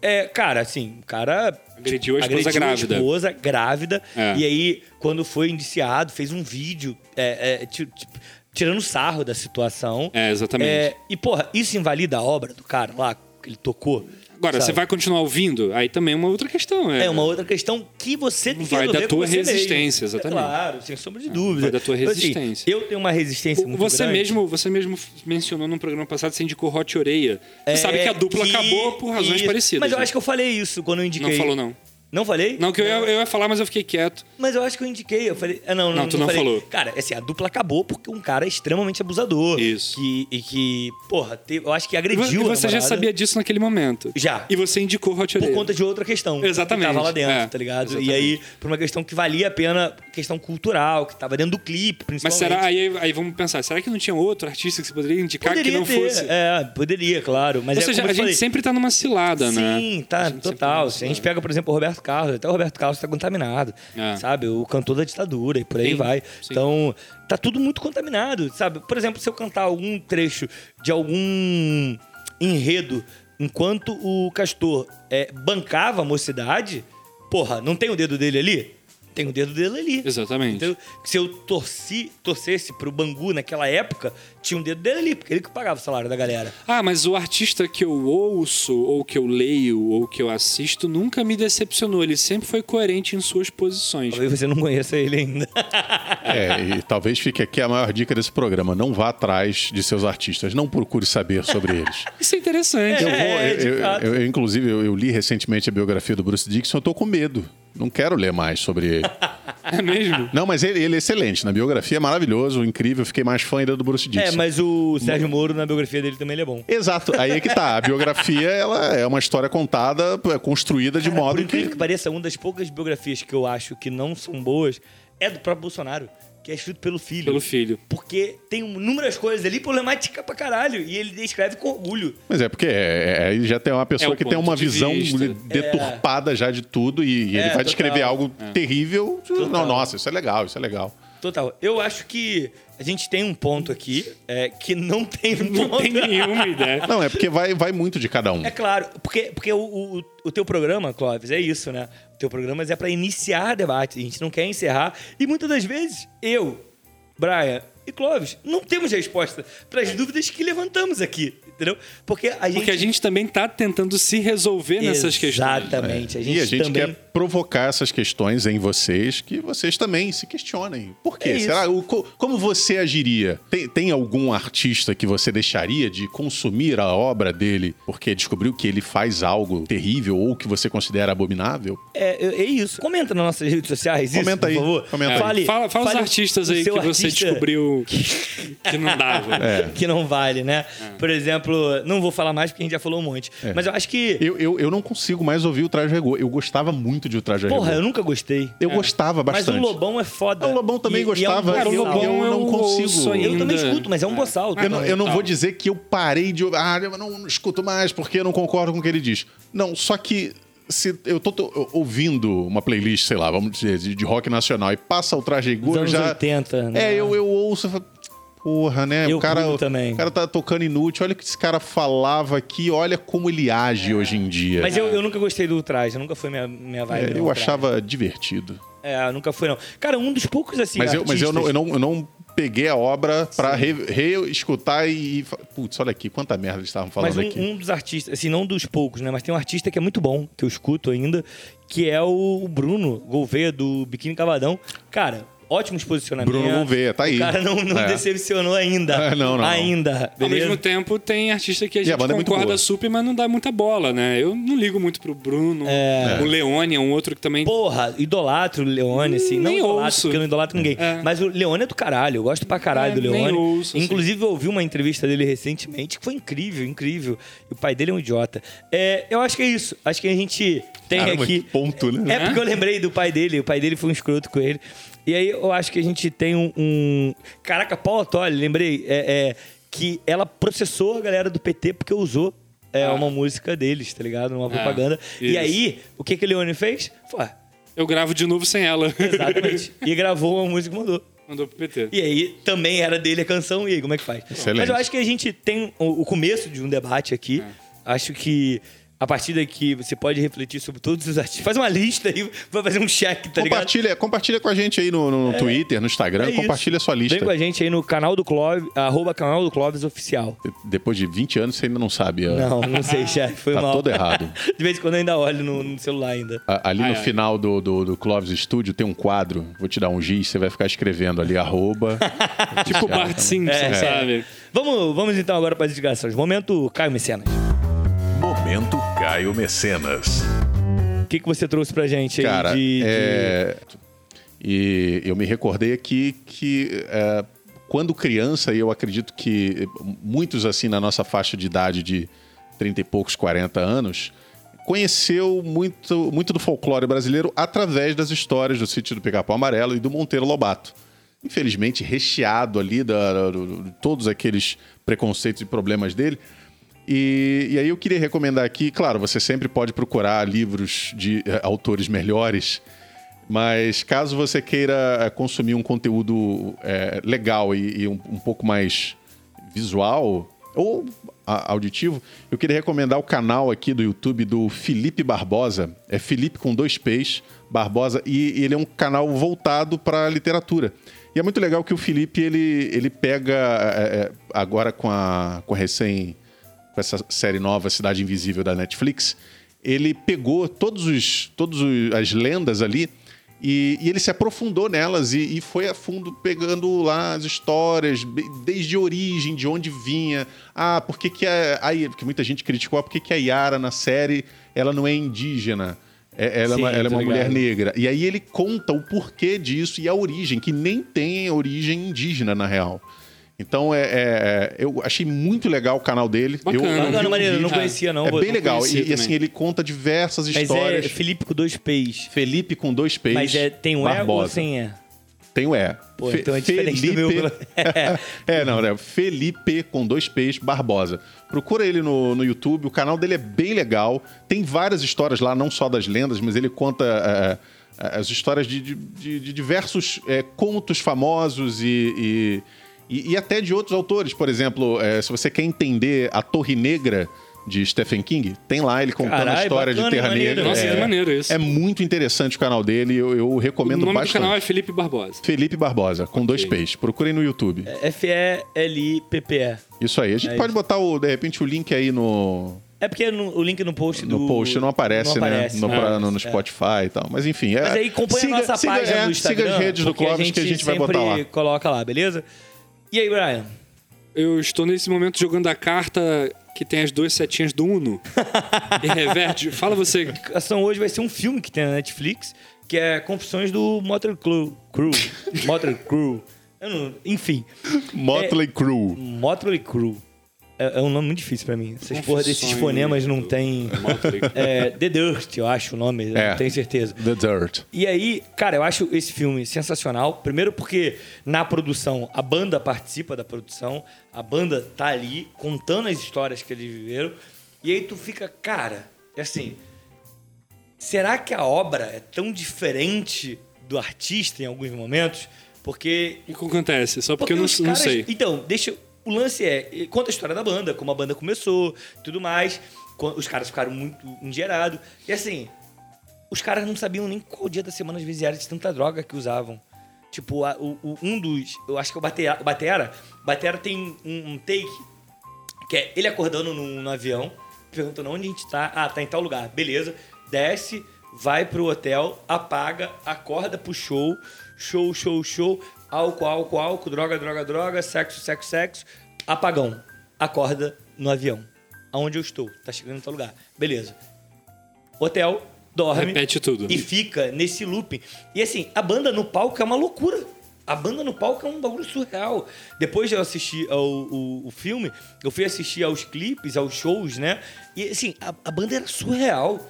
É, cara, assim, o cara. Agrediu a esposa grávida. A esposa grávida. É. E aí, quando foi indiciado, fez um vídeo é, é, ti- ti- tirando sarro da situação. É, exatamente. É, e, porra, isso invalida a obra do cara lá, que ele tocou. Agora, sabe? você vai continuar ouvindo? Aí também é uma outra questão. É, É uma outra questão que você tem que Vai da tua você mesmo. resistência, exatamente. É claro, sem sombra de dúvida. vai da tua Então, assim, resistência. eu tenho uma resistência muito Você grande. mesmo, você mesmo mencionou num programa passado, você indicou Hot Oreia. Você É, sabe que a dupla que- acabou por razões parecidas. Mas eu né? acho que eu falei isso quando eu indiquei. Não falou, não. Não falei? Não, que eu ia, eu ia falar, mas eu fiquei quieto. Mas eu acho que eu indiquei. Eu falei. Ah, não, não, Não, tu não falei. falou. Cara, assim, a dupla acabou porque um cara é extremamente abusador. Isso. Que, e que, porra, teve- eu acho que agrediu. e você já sabia disso naquele momento. Já. E você indicou Hot Por conta de outra questão. Exatamente, Que tava lá dentro, é, tá ligado? exatamente. E aí, por uma questão que valia a pena, questão cultural, que tava dentro do clipe, Mas principalmente. será, aí, aí vamos pensar, será que não tinha outro artista que você poderia indicar Poderia que não ter. fosse? É, poderia, claro. Mas Ou é seja, a gente falei. sempre tá numa cilada, né? Sim, tá, total. tá numa Se a gente pega, por exemplo, o Roberto Carlos, até o Roberto Carlos tá contaminado, É. sabe? O cantor da ditadura e por aí Sim, vai. sim. Então, tá tudo muito contaminado, sabe? Por exemplo, se eu cantar algum trecho de algum enredo enquanto o Castor é, bancava a mocidade, porra, não tem o dedo dele ali? Tem o dedo dele ali. Exatamente. Então, se eu torci, torcesse pro Bangu naquela época, tinha um dedo dele ali, porque ele que pagava o salário da galera. Ah, mas o artista que eu ouço, ou que eu leio, ou que eu assisto, nunca me decepcionou. Ele sempre foi coerente em suas posições. Talvez você não conheça ele ainda. É, e talvez fique aqui a maior dica desse programa. Não vá atrás de seus artistas. Não procure saber sobre eles. *laughs* Isso é interessante. Eu vou, É, eu, eu- eu, inclusive, eu, eu li recentemente a biografia do Bruce Dixon, eu tô com medo. Não quero ler mais sobre ele. É mesmo? Não, mas ele, ele é excelente. Na biografia é maravilhoso, incrível. Fiquei mais fã ainda do Bruce Dixon. É, mas o Sérgio Moro, na biografia dele, também ele é bom. Exato, aí é que tá. A biografia ela é uma história contada, é construída de Cara, por modo incrível que. que pareça, uma das poucas biografias que eu acho que não são boas é do próprio Bolsonaro, que é escrito pelo filho. Pelo filho. Porque tem inúmeras coisas ali problemáticas pra caralho. E ele escreve com orgulho. Mas é porque é, é- já tem uma pessoa É que tem uma de visão vista. deturpada já de tudo e, e É, ele vai total. descrever algo terrível. Não, Total. nossa, isso é legal, isso é legal. Total. Eu acho que a gente tem um ponto aqui é, que não tem um Não ponto. tem nenhuma *laughs* ideia. Não, é porque vai, vai muito de cada um. É claro, porque, porque o, o, o teu programa, Clóvis, é isso, né? O teu programa é para iniciar debate. A gente não quer encerrar. E muitas das vezes, eu, Brian e Clóvis, não temos resposta para as dúvidas que levantamos aqui, entendeu? Porque a gente. Porque a gente também tá tentando se resolver nessas questões. Exatamente. Gente, E a gente também. quer provocar essas questões em vocês, que vocês também se questionem. Por quê? É. Será? O- co- como você agiria? Tem, tem algum artista que você deixaria de consumir a obra dele porque descobriu que ele faz algo terrível ou que você considera abominável? É, é isso. Comenta nas nossas redes sociais. Comenta isso, aí, por favor. comenta aí. Fale, Fala, fala os artistas aí que seu você artista descobriu *laughs* que não dava. *laughs* É. que não vale, né? Por exemplo, não vou falar mais porque a gente já falou um monte. Mas eu acho que. Eu, eu, eu não consigo mais ouvir o Traje Rigor. Eu gostava muito de o Traje Rigor. Porra, eu nunca gostei. Eu gostava Mas bastante. o Lobão é foda. O Lobão também E- e gostava. é um Cara, o. Lobão eu não eu consigo. ouço ainda. Eu também escuto, mas é um boçal. Eu não, eu não vou dizer que eu parei de. Ah, eu não, não escuto mais porque eu não concordo com o que ele diz. Não, só que se eu tô, tô ouvindo uma playlist, sei lá, vamos dizer, de, de rock nacional e passa o traje Dos Igor, anos já. 80, né? É, eu, eu ouço e falo, porra, né? Eu o cara, também. o cara tá tocando inútil. Olha o que esse cara falava aqui, olha como ele age hoje em dia. Mas eu, eu nunca gostei do traje, nunca foi minha, minha vibe. É, eu traje. achava divertido. É, nunca foi, não. Cara, um dos poucos, assim. Mas, eu, mas eu, não, eu, artistas- não, eu não peguei a obra pra re- reescutar e, e. Putz, olha aqui, quanta merda eles estavam falando Mas um, aqui. um dos artistas, assim, não dos poucos, né? Mas tem um artista que é muito bom, que eu escuto ainda, que é o Bruno Gouveia, do Biquíni Cavadão. Cara, ótimos posicionamentos. Bruno Gouveia, tá aí. O cara não, não É. decepcionou ainda. É, não, não, não. Ainda, Ao mesmo tempo, tem artista que a a gente banda é concorda boa. super, mas não dá muita bola, né? Eu não ligo muito pro Bruno. O Leone é um outro que também. Porra, idolatro o Leone, assim. Não Nem idolatro, ouço. porque eu não idolatro ninguém. É. Mas o Leone é do caralho. Eu gosto pra caralho É, do nem Leone. ouço, assim. Inclusive, eu ouvi uma entrevista dele recentemente que foi incrível, incrível. E o pai dele é um idiota. É, eu acho que é isso. Acho que a gente tem Caramba, aqui. que ponto, né? É porque eu lembrei do pai dele. O pai dele foi um escroto com ele. E aí eu acho que a gente tem um. um... Caraca, Paula Tolle, lembrei. É, é, que ela processou a galera do PT porque usou. É Ah. uma música deles, tá ligado? Uma propaganda. E aí, o que que o Leone fez? Foi, ah, Eu gravo de novo sem ela. Exatamente. *laughs* e gravou uma música e mandou. Mandou pro PT. E aí também era dele a canção, e aí, como é que faz? Excelente. Mas eu acho que a gente tem o, o começo de um debate aqui. É. Acho que a partir daqui você pode refletir sobre todos os artistas. Faz uma lista aí, vai fazer um check, tá ligado? Compartilha, compartilha com a gente aí no, no Twitter, no Instagram, É compartilha a sua lista. Vem com a gente aí no canal do Clóvis, arroba canal do Clóvis Oficial. Depois de 20 anos, você ainda não sabe. ó. Não, não sei, chefe, *laughs* foi Tá mal. todo errado. *laughs* De vez em quando eu ainda olho no, no celular ainda. A- Ali no Ai, ai. final do, do, do Clóvis Studio tem um quadro. Vou te dar um giz, você vai ficar escrevendo ali, arroba. *laughs* Tipo Bart Simpson, É. sabe? Vamos, vamos então agora para as indicações. Momento Caio Mecenas. Momento Caio Mecenas. O que, que você trouxe pra gente aí Cara, de, de- é... E eu me recordei aqui que é, quando criança, e eu acredito que muitos assim na nossa faixa de idade de 30 e poucos, 40 anos, conheceu muito, muito do folclore brasileiro através das histórias do sítio do Pica-Pau Amarelo e do Monteiro Lobato. Infelizmente, recheado ali da, de todos aqueles preconceitos e problemas dele. E, e aí eu queria recomendar aqui, claro, você sempre pode procurar livros de eh, autores melhores, mas caso você queira eh, consumir um conteúdo eh, legal e, e um, um pouco mais visual ou auditivo, eu queria recomendar o canal aqui do YouTube do Felipe Barbosa. É Felipe com dois P's, Barbosa, e, e ele é um canal voltado para literatura. E é muito legal que o Felipe ele, ele pega eh, agora com a, com a recém com essa série nova Cidade Invisível da Netflix, ele pegou todos os, todos os- as lendas ali e, e ele se aprofundou nelas e, e foi a fundo pegando lá as histórias, desde a origem, de onde vinha. Ah, por que, que a, aí, porque muita gente criticou, ah, por que, que a Yara na série ela não é indígena? É- ela, é Sim, uma, ela é uma mulher negra. E aí ele conta o porquê disso e a origem, que nem tem origem indígena, na real. Então, é, é- eu achei muito legal o canal dele. Bacana. eu, Bacana, um maneiro, eu não conhecia não. É bem não legal. E, e, assim, ele conta diversas Mas histórias. é Felipe com dois P's. Felipe com dois P's. Mas é, tem um E ou Barbosa. sem E? Tem o E. Pô, Fe- então é diferente do meu. *laughs* é, não, né? Felipe com dois P's Barbosa. Procura ele no, no YouTube, o canal dele é bem legal. Tem várias histórias lá, não só das lendas, mas ele conta é, é, as histórias de, de- de- de diversos é, contos famosos e, e, e- e até de outros autores. Por exemplo, é, se você quer entender a Torre Negra de Stephen King, tem lá ele contando a Caralho, história bacana, de Terra maneiro. Negra. Nossa, é maneiro isso. É muito interessante o canal dele, eu, eu O recomendo nome bastante. do canal é Felipe Barbosa. Felipe Barbosa, com dois P's. Procurem no YouTube. F-E-L-I-P-P-E. Isso aí. A gente É pode isso. botar, o, de repente, o link aí no, É porque no- o link no post do... no post não aparece, não aparece, né? No, no, no é. Spotify e tal. Mas enfim. É, Mas aí acompanha siga, a nossa siga, página é, no Instagram. Siga as redes do Clóvis que a gente vai botar lá. sempre coloca lá, beleza? E aí, Brian? Eu estou nesse momento jogando a carta que tem as duas setinhas do Uno. *laughs* e reverte. Fala você. A indicação hoje vai ser um filme que tem na Netflix, que é Confissões do Motor Crew. Crew. *laughs* Motor Crew. Não- enfim, Motley Crue. Motley Crew. É, é um nome muito difícil pra mim. Essas porra desses fonemas não tem... Crue. *laughs* É, The Dirt, eu acho o nome, eu É. não tenho certeza. The Dirt. E aí, cara, eu acho esse filme sensacional. Primeiro porque na produção, a banda participa da produção, a banda tá ali contando as histórias que eles viveram. E aí tu fica, cara, é assim, será que a obra é tão diferente do artista em alguns momentos? Porque O que acontece? Só porque, eu não, os não caras- sei. Então, deixa. O lance é. Conta a história da banda, como a banda começou, tudo mais. Os caras ficaram muito engerados. E assim, os caras não sabiam nem qual dia da semana às vezes era de tanta droga que usavam. Tipo, a- o, o- um dos. Eu acho que é o Batera. o Batera, Batera tem um, um take que é ele acordando no, no avião, perguntando onde a gente tá. Ah, tá em tal lugar. Beleza. Desce, vai pro hotel, apaga, acorda pro show, show, show, show, álcool, álcool, álcool, droga, droga, droga, sexo, sexo, sexo, apagão. Acorda no avião. Aonde eu estou? Tá chegando em tal lugar. Beleza. Hotel, dorme. Repete tudo. E fica nesse looping. E assim, a banda no palco é uma loucura. A banda no palco é um bagulho surreal. Depois de eu assistir ao, o, o filme, eu fui assistir aos clipes, aos shows, né? E assim, a, a banda era surreal.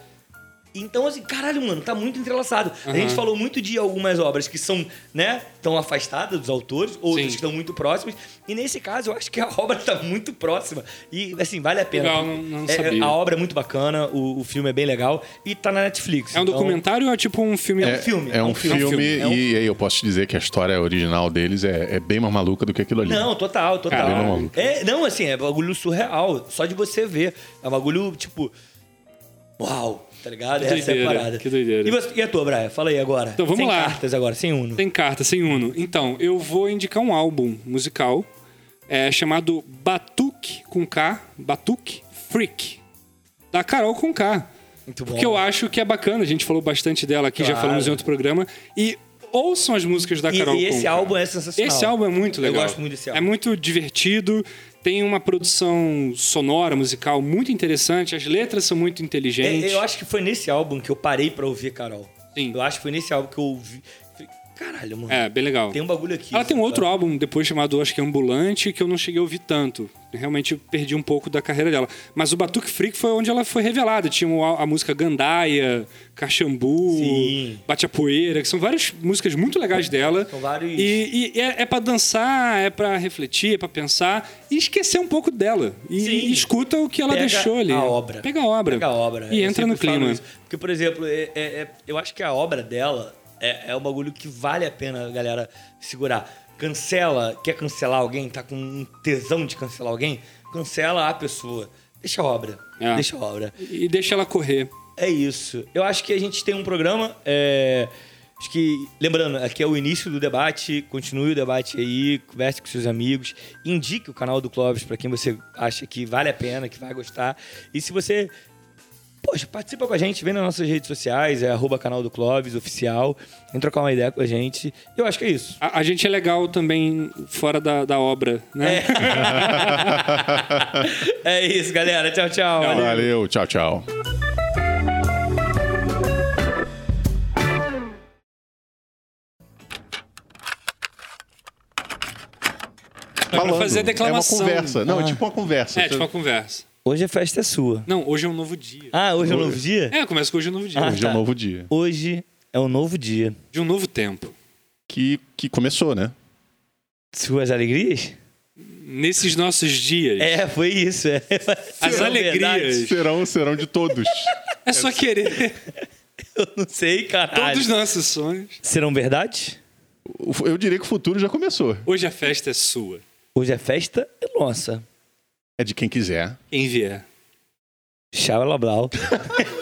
Então, assim, caralho, mano, tá muito entrelaçado. A gente falou muito de algumas obras que são, né, tão afastadas dos autores, outras Sim. que estão muito próximas. E nesse caso, eu acho que a *laughs* obra tá muito próxima. E, assim, vale a pena. Legal, não- não É, sabia. a obra é muito bacana, o, o filme é bem legal e tá na Netflix. É um Então, documentário ou é tipo um filme? É um filme. É um filme, É um- e aí eu posso te dizer que a história original deles é, é bem mais maluca do que aquilo ali. Não, total, total. Caramba, maluco. É, não, assim, é bagulho surreal. Só de você ver. É um bagulho, tipo. Uau, tá ligado? Que Essa é a parada. que doideira. E, você- e a tua, Brian? Fala aí agora. Então, vamos Sem lá. cartas agora, sem uno. Tem carta, sem Uno. Então, eu vou indicar um álbum musical é, chamado Batuque com K, Batuque Freak, da Carol com K. Muito bom. Porque eu acho que é bacana, a gente falou bastante dela aqui, já Claro. falamos em outro programa. E ouçam as músicas da Carol e esse Conká. álbum é sensacional. Esse álbum é muito Eu legal. gosto muito desse álbum. É muito divertido, tem uma produção sonora, musical muito interessante, as letras são muito É, inteligentes. eu acho que foi nesse álbum que eu parei pra ouvir Carol. Sim. Eu acho que foi nesse álbum que eu ouvi. Caralho, mano. É, bem legal. Tem um bagulho aqui. Ela tem um sabe? outro álbum depois chamado, acho que é Ambulante, que eu não cheguei a ouvir tanto. Realmente perdi um pouco da carreira dela. Mas o Batuque Freak foi onde ela foi revelada. Tinha a, música Gandaia, Caxambu, Sim. Bate a Poeira, que são várias músicas muito legais dela. São vários- E, e é, é para dançar, é pra refletir, é pra pensar e esquecer um pouco dela. E, e escuta o que ela Pega deixou ali. a obra. Pega a obra. Pega a obra. E Eu entra no clima. Porque, por exemplo, é- é- é- eu acho que a obra dela é, é um bagulho que vale a pena a galera segurar. Cancela, quer cancelar alguém, tá com um tesão de cancelar alguém, cancela a pessoa. Deixa a obra. É. Deixa a obra. E deixa ela correr. É isso. Eu acho que a gente tem um programa. é, Acho que, lembrando, aqui é o início do debate. Continue o debate aí, converse com seus amigos, indique o canal do Clóvis para quem você acha que vale a pena, que vai gostar. E se você. Poxa, participa com a gente, vem nas nossas redes sociais, é arroba canal do Clóvis, oficial. Vem trocar uma ideia com a gente. Eu acho que é isso. A, a gente é legal também fora da, da obra, né? É *laughs* isso, galera. Tchau, tchau. Valeu. Valeu, tchau, tchau. pra fazer a declamação. É uma conversa. Não, é tipo uma conversa. É, tipo uma conversa. Hoje a festa é sua. Não, hoje é um novo dia. Ah, hoje é um novo dia? É, começa com hoje é um novo dia. Ah, Hoje é um tá. novo dia. Hoje é um novo dia. De um novo tempo. Que, que começou, né? Suas alegrias? Nesses nossos dias. É, foi isso. É. As Serão alegrias. verdade? Serão, serão de todos. É só querer. Eu não sei, caralho. Todos os nossos sonhos. Serão verdade? Eu diria que o futuro já começou. Hoje a festa é sua. Hoje a festa é nossa. É de quem quiser. Quem vier. Tchau, blá. *laughs*